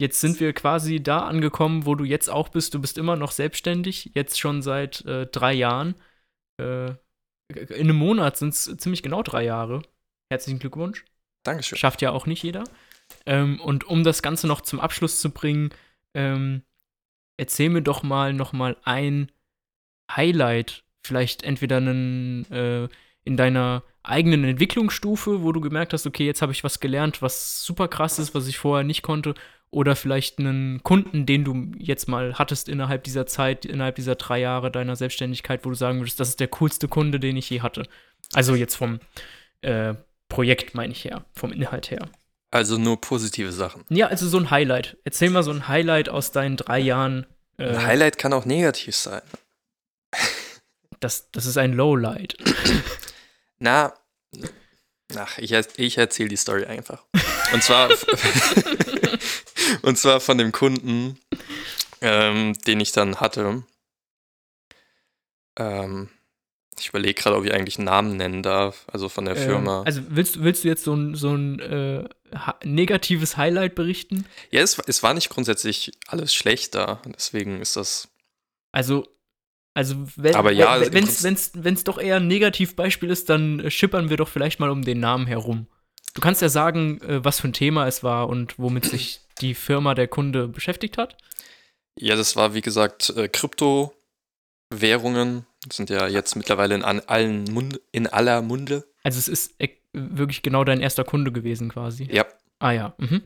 Speaker 1: jetzt sind wir quasi da angekommen, wo du jetzt auch bist. Du bist immer noch selbstständig, jetzt schon seit äh, drei Jahren. Äh, in einem Monat sind es ziemlich genau drei Jahre. Herzlichen Glückwunsch.
Speaker 2: Dankeschön.
Speaker 1: Schafft ja auch nicht jeder. Ähm, und um das Ganze noch zum Abschluss zu bringen, ähm, erzähl mir doch mal noch mal ein Highlight, vielleicht entweder einen, äh, in deiner eigenen Entwicklungsstufe, wo du gemerkt hast, okay, jetzt habe ich was gelernt, was super krass ist, was ich vorher nicht konnte, oder vielleicht einen Kunden, den du jetzt mal hattest innerhalb dieser Zeit, innerhalb dieser drei Jahre deiner Selbstständigkeit, wo du sagen würdest, das ist der coolste Kunde, den ich je hatte. Also jetzt vom äh, Projekt meine ich her, vom Inhalt her.
Speaker 2: Also nur positive Sachen.
Speaker 1: Ja, also so ein Highlight. Erzähl mal so ein Highlight aus deinen drei Jahren. Äh,
Speaker 2: Ein Highlight kann auch negativ sein.
Speaker 1: das, das ist ein Lowlight.
Speaker 2: Na, ach, ich, ich erzähle die Story einfach. Und zwar, und zwar von dem Kunden, ähm, den ich dann hatte. Ähm, ich überlege gerade, ob ich eigentlich einen Namen nennen darf, also von der Firma.
Speaker 1: Ähm, also willst, willst du jetzt so ein, so ein äh, negatives Highlight berichten?
Speaker 2: ja, es, es war nicht grundsätzlich alles schlecht da, deswegen ist das.
Speaker 1: Also, also wenn
Speaker 2: Aber ja, also im
Speaker 1: wenn
Speaker 2: Prinzip-
Speaker 1: es doch eher ein Negativbeispiel ist, dann schippern wir doch vielleicht mal um den Namen herum. Du kannst ja sagen, äh, was für ein Thema es war und womit sich die Firma der Kunde beschäftigt hat.
Speaker 2: Ja, das war wie gesagt äh, Kryptowährungen sind ja jetzt mittlerweile in allen Mund, in aller Munde.
Speaker 1: Also es ist äh, wirklich genau dein erster Kunde gewesen quasi.
Speaker 2: Ja,
Speaker 1: Ah ja, mhm.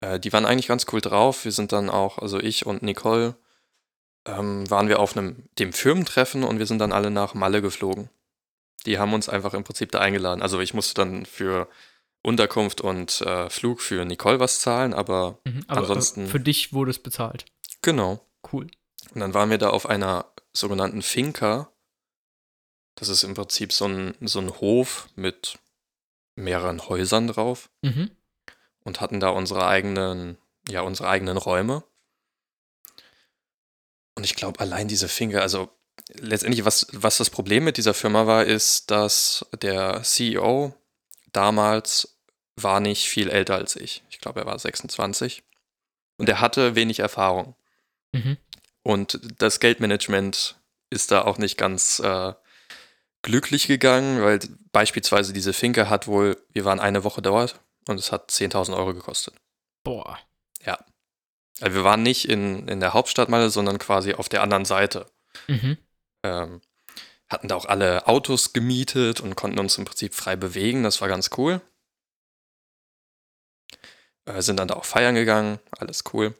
Speaker 2: Äh, die waren eigentlich ganz cool drauf. Wir sind dann auch, also ich und Nicole, ähm, waren wir auf einem dem Firmentreffen und wir sind dann alle nach Malle geflogen. Die haben uns einfach im Prinzip da eingeladen. Also ich musste dann für Unterkunft und äh, Flug für Nicole was zahlen, aber
Speaker 1: Mhm. Aber
Speaker 2: Ansonsten-
Speaker 1: äh, für dich wurde es bezahlt.
Speaker 2: genau.
Speaker 1: Cool.
Speaker 2: Und dann waren wir da auf einer sogenannten Finca. Das ist im Prinzip so ein, so ein Hof mit mehreren Häusern drauf.
Speaker 1: Mhm.
Speaker 2: und hatten da unsere eigenen, ja, unsere eigenen Räume. Und ich glaube, allein diese Finger, also letztendlich, was, was das Problem mit dieser Firma war, ist, dass der CEO damals war nicht viel älter als ich. Ich glaube, er war 26. Und er hatte wenig Erfahrung.
Speaker 1: Mhm.
Speaker 2: Und das Geldmanagement ist da auch nicht ganz äh, glücklich gegangen, weil beispielsweise diese Finke hat wohl, wir waren eine Woche dort und es hat 10.000 Euro gekostet.
Speaker 1: Boah.
Speaker 2: Also wir waren nicht in, in der Hauptstadt Malle, sondern quasi auf der anderen Seite.
Speaker 1: Mhm.
Speaker 2: Ähm, hatten da auch alle Autos gemietet und konnten uns im Prinzip frei bewegen. Das war ganz cool. Äh, sind dann da auch feiern gegangen. Alles cool.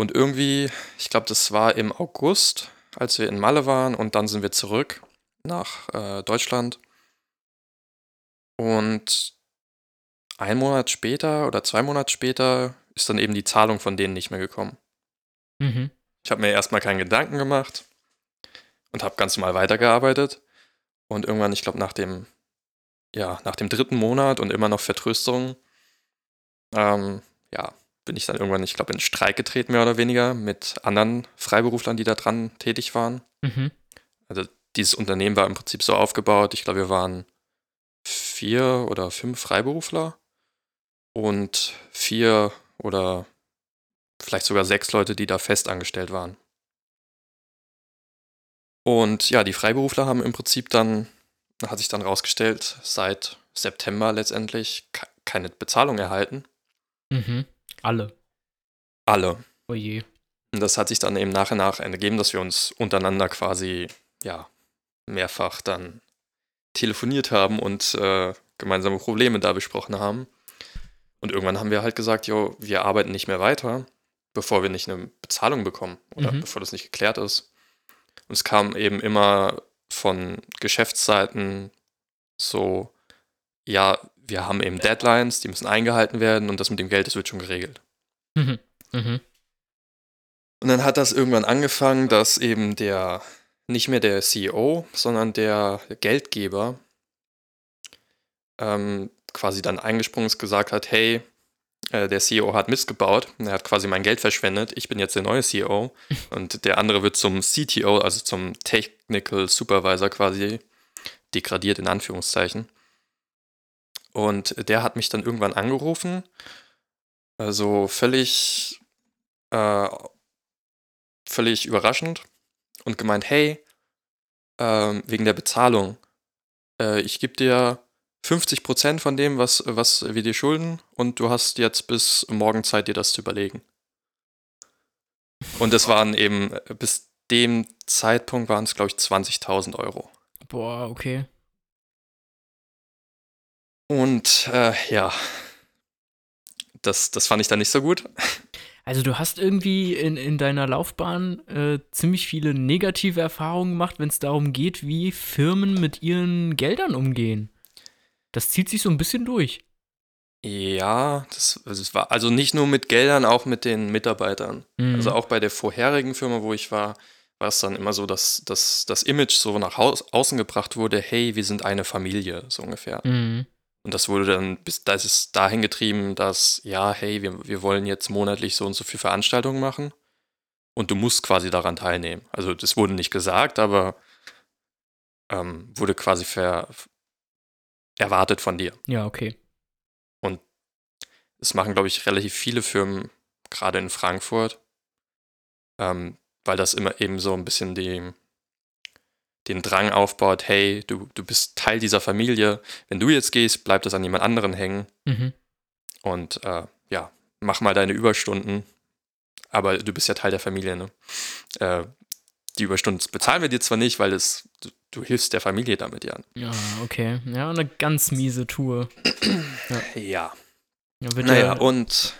Speaker 2: Und irgendwie, ich glaube, das war im August, als wir in Malle waren und dann sind wir zurück nach äh, Deutschland. Und ein Monat später oder zwei Monate später ist dann eben die Zahlung von denen nicht mehr gekommen.
Speaker 1: Mhm.
Speaker 2: Ich habe mir erstmal keinen Gedanken gemacht und habe ganz normal weitergearbeitet. Und irgendwann, ich glaube, nach dem, ja, nach dem dritten Monat und immer noch Vertröstung, ähm, ja, bin ich dann irgendwann, ich glaube, in Streik getreten, mehr oder weniger, mit anderen Freiberuflern, die da dran tätig waren.
Speaker 1: Mhm.
Speaker 2: Also dieses Unternehmen war im Prinzip so aufgebaut, ich glaube, wir waren vier oder fünf Freiberufler und vier oder vielleicht sogar sechs Leute, die da fest angestellt waren. Und ja, die Freiberufler haben im Prinzip dann, hat sich dann rausgestellt, seit September letztendlich ke- keine Bezahlung erhalten.
Speaker 1: Mhm. Alle.
Speaker 2: Alle.
Speaker 1: Oh je.
Speaker 2: Und das hat sich dann eben nach und nach ergeben, dass wir uns untereinander quasi, ja, mehrfach dann telefoniert haben und äh, gemeinsame Probleme da besprochen haben. Und irgendwann haben wir halt gesagt, jo, wir arbeiten nicht mehr weiter, bevor wir nicht eine Bezahlung bekommen oder
Speaker 1: Mhm.
Speaker 2: bevor das nicht geklärt ist. Und es kam eben immer von Geschäftsseiten so, ja, wir haben eben Deadlines, die müssen eingehalten werden und das mit dem Geld, das wird schon geregelt.
Speaker 1: Mhm. Mhm.
Speaker 2: Und dann hat das irgendwann angefangen, dass eben der, nicht mehr der CEO, sondern der Geldgeber ähm, quasi dann eingesprungen ist, gesagt hat, hey, äh, der CEO hat Mist gebaut, er hat quasi mein Geld verschwendet, ich bin jetzt der neue CEO und der andere wird zum CTO, also zum Technical Supervisor quasi degradiert in Anführungszeichen. Und der hat mich dann irgendwann angerufen, also völlig, äh, völlig überraschend und gemeint, hey, ähm, wegen der Bezahlung, äh, ich gebe dir 50% von dem, was, was wir dir schulden und du hast jetzt bis morgen Zeit, dir das zu überlegen. Und es waren eben, äh, bis dem Zeitpunkt waren es, glaube ich, 20.000 Euro.
Speaker 1: Boah, okay.
Speaker 2: Und äh, ja, das, das fand ich dann nicht so gut.
Speaker 1: Also du hast irgendwie in, in deiner Laufbahn äh, ziemlich viele negative Erfahrungen gemacht, wenn es darum geht, wie Firmen mit ihren Geldern umgehen. Das zieht sich so ein bisschen durch.
Speaker 2: Ja, das, das war also nicht nur mit Geldern, auch mit den Mitarbeitern.
Speaker 1: Mhm.
Speaker 2: Also auch bei der vorherigen Firma, wo ich war, war es dann immer so, dass, dass das Image so nach außen gebracht wurde, hey, wir sind eine Familie, so ungefähr.
Speaker 1: Mhm.
Speaker 2: Und das wurde dann bis das ist dahin getrieben, dass, ja, hey, wir, wir wollen jetzt monatlich so und so viele Veranstaltungen machen. Und du musst quasi daran teilnehmen. Also das wurde nicht gesagt, aber ähm, wurde quasi ver, erwartet von dir.
Speaker 1: Ja, okay.
Speaker 2: Das machen, glaube ich, relativ viele Firmen, gerade in Frankfurt, ähm, weil das immer eben so ein bisschen die, den Drang aufbaut, hey, du, du bist Teil dieser Familie. Wenn du jetzt gehst, bleibt das an jemand anderen hängen.
Speaker 1: Mhm.
Speaker 2: Und äh, ja, mach mal deine Überstunden. Aber du bist ja Teil der Familie, ne? Äh, die Überstunden bezahlen wir dir zwar nicht, weil es, du, du hilfst der Familie damit, ja.
Speaker 1: Ja, okay. Ja, eine ganz miese Tour.
Speaker 2: Ja.
Speaker 1: Ja, wird
Speaker 2: Naja,
Speaker 1: ja,
Speaker 2: und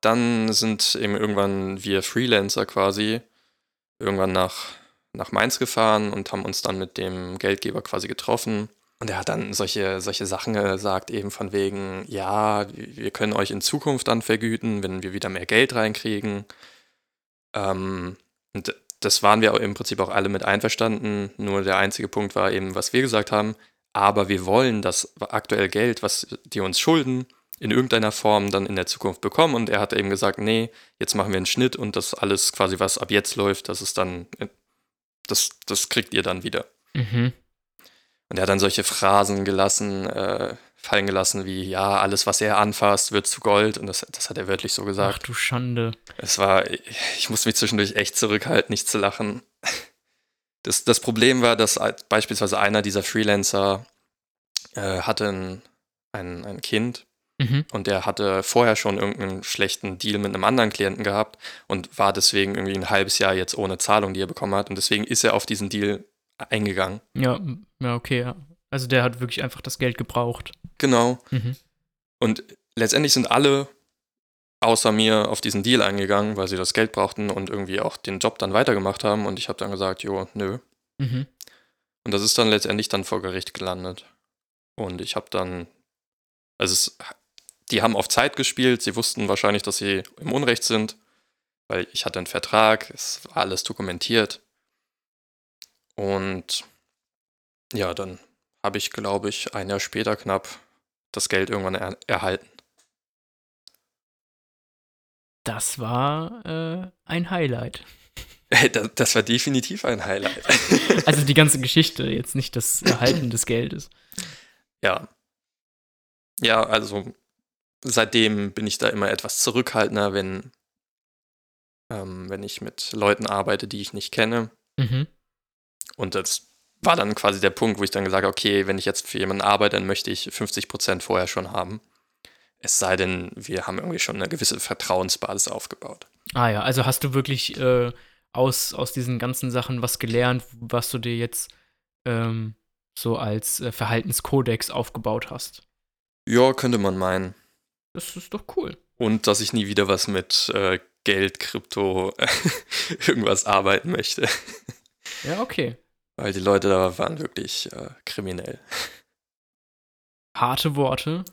Speaker 2: dann sind eben irgendwann wir Freelancer quasi irgendwann nach, nach Mainz gefahren und haben uns dann mit dem Geldgeber quasi getroffen. Und er hat dann solche, solche Sachen gesagt, eben von wegen, ja, wir können euch in Zukunft dann vergüten, wenn wir wieder mehr Geld reinkriegen. Ähm, und das waren wir im Prinzip auch alle mit einverstanden. Nur der einzige Punkt war eben, was wir gesagt haben, aber wir wollen das aktuell Geld, was die uns schulden, in irgendeiner Form dann in der Zukunft bekommen. Und er hat eben gesagt, nee, jetzt machen wir einen Schnitt und das alles quasi, was ab jetzt läuft, das ist dann, das, das kriegt ihr dann wieder.
Speaker 1: Mhm.
Speaker 2: Und er hat dann solche Phrasen gelassen, äh, fallen gelassen wie, ja, alles, was er anfasst, wird zu Gold. Und das, das hat er wörtlich so
Speaker 1: Ach
Speaker 2: gesagt.
Speaker 1: du Schande.
Speaker 2: Es war, ich musste mich zwischendurch echt zurückhalten, nicht zu lachen. Das, das Problem war, dass beispielsweise einer dieser Freelancer äh, hatte ein, ein, ein Kind
Speaker 1: Mhm.
Speaker 2: und der hatte vorher schon irgendeinen schlechten Deal mit einem anderen Klienten gehabt und war deswegen irgendwie ein halbes Jahr jetzt ohne Zahlung, die er bekommen hat. Und deswegen ist er auf diesen Deal eingegangen.
Speaker 1: Ja, ja, okay, ja. Also der hat wirklich einfach das Geld gebraucht.
Speaker 2: Genau.
Speaker 1: Mhm.
Speaker 2: Und letztendlich sind alle außer mir auf diesen Deal eingegangen, weil sie das Geld brauchten und irgendwie auch den Job dann weitergemacht haben. Und ich habe dann gesagt, jo, nö.
Speaker 1: Mhm.
Speaker 2: Und das ist dann letztendlich dann vor Gericht gelandet. Und ich habe dann, also es, die haben auf Zeit gespielt, sie wussten wahrscheinlich, dass sie im Unrecht sind, weil ich hatte einen Vertrag, es war alles dokumentiert. Und ja, dann habe ich, glaube ich, ein Jahr später knapp das Geld irgendwann er erhalten.
Speaker 1: Das war äh, ein Highlight.
Speaker 2: Das, das war definitiv ein Highlight.
Speaker 1: Also die ganze Geschichte, jetzt nicht das Erhalten des Geldes.
Speaker 2: Ja. Ja, also seitdem bin ich da immer etwas zurückhaltender, wenn, ähm, wenn ich mit Leuten arbeite, die ich nicht kenne.
Speaker 1: Mhm.
Speaker 2: Und das war dann quasi der Punkt, wo ich dann gesagt habe, okay, wenn ich jetzt für jemanden arbeite, dann möchte ich 50% vorher schon haben. Es sei denn, wir haben irgendwie schon eine gewisse Vertrauensbasis aufgebaut.
Speaker 1: Ah ja, also hast du wirklich äh, aus, aus diesen ganzen Sachen was gelernt, was du dir jetzt ähm, so als äh, Verhaltenskodex aufgebaut hast.
Speaker 2: Ja, könnte man meinen.
Speaker 1: Das ist doch cool.
Speaker 2: Und dass ich nie wieder was mit äh, Geld, Krypto, irgendwas arbeiten möchte.
Speaker 1: Ja, okay.
Speaker 2: Weil die Leute da waren wirklich äh, kriminell.
Speaker 1: Harte Worte.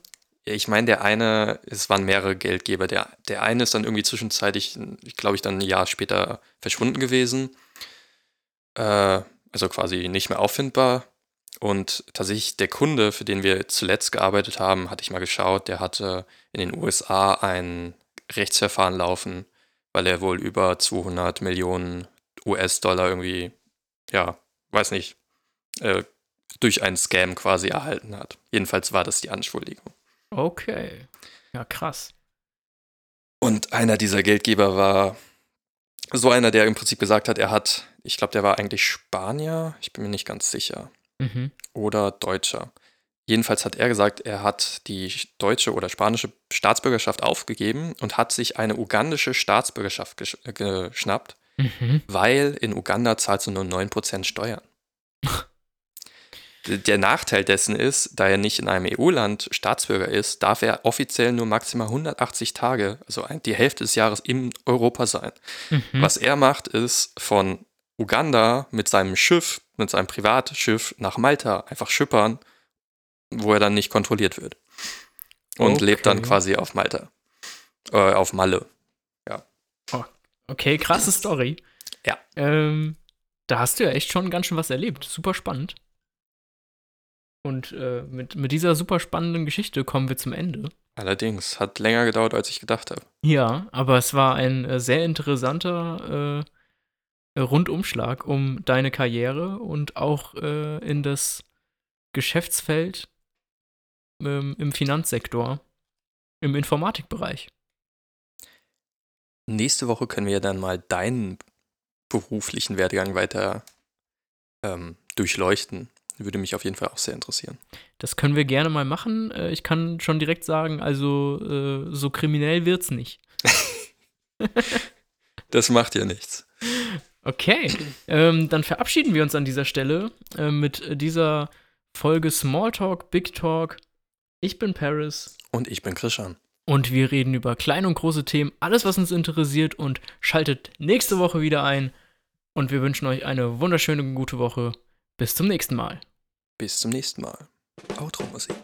Speaker 2: Ich meine, der eine, es waren mehrere Geldgeber. Der, der eine ist dann irgendwie zwischenzeitlich, ich glaube ich, dann ein Jahr später verschwunden gewesen. Äh, also quasi nicht mehr auffindbar. Und tatsächlich der Kunde, für den wir zuletzt gearbeitet haben, hatte ich mal geschaut, der hatte in den USA ein Rechtsverfahren laufen, weil er wohl über 200 Millionen US-Dollar irgendwie, ja, weiß nicht, äh, durch einen Scam quasi erhalten hat. Jedenfalls war das die Anschuldigung.
Speaker 1: Okay. Ja, krass.
Speaker 2: Und einer dieser Geldgeber war so einer, der im Prinzip gesagt hat, er hat, ich glaube, der war eigentlich Spanier, ich bin mir nicht ganz sicher,
Speaker 1: Mhm.
Speaker 2: oder Deutscher. Jedenfalls hat er gesagt, er hat die deutsche oder spanische Staatsbürgerschaft aufgegeben und hat sich eine ugandische Staatsbürgerschaft gesch äh, geschnappt,
Speaker 1: Mhm.
Speaker 2: weil in Uganda zahlst du nur 9% Steuern. Der Nachteil dessen ist, da er nicht in einem EU-Land Staatsbürger ist, darf er offiziell nur maximal 180 Tage, also die Hälfte des Jahres in Europa sein.
Speaker 1: Mhm.
Speaker 2: Was er macht, ist von Uganda mit seinem Schiff, mit seinem Privatschiff nach Malta einfach schippern, wo er dann nicht kontrolliert wird. Und lebt dann
Speaker 1: Okay.
Speaker 2: quasi auf Malta. Äh, auf Malle.
Speaker 1: Okay, krasse Story.
Speaker 2: Ja.
Speaker 1: Ähm, da hast du ja echt schon ganz schön was erlebt. Super spannend. Und äh, mit, mit dieser super spannenden Geschichte kommen wir zum Ende.
Speaker 2: Allerdings, hat länger gedauert, als ich gedacht habe.
Speaker 1: Ja, aber es war ein äh, sehr interessanter äh, Rundumschlag um deine Karriere und auch äh, in das Geschäftsfeld ähm, im Finanzsektor, im Informatikbereich.
Speaker 2: Nächste Woche können wir ja dann mal deinen beruflichen Werdegang weiter ähm, durchleuchten. Würde mich auf jeden Fall auch sehr interessieren.
Speaker 1: Das können wir gerne mal machen. Äh, ich kann schon direkt sagen, also äh, so kriminell wird's nicht.
Speaker 2: Das macht ja nichts.
Speaker 1: Okay, ähm, dann verabschieden wir uns an dieser Stelle äh, mit dieser Folge Smalltalk, Big Talk. Ich bin Paris
Speaker 2: Und ich bin Christian.
Speaker 1: und wir reden über kleine und große Themen, alles, was uns interessiert und schaltet nächste Woche wieder ein. Und wir wünschen euch eine wunderschöne und gute Woche. Bis zum nächsten Mal.
Speaker 2: Bis zum nächsten Mal. Outro-Musik.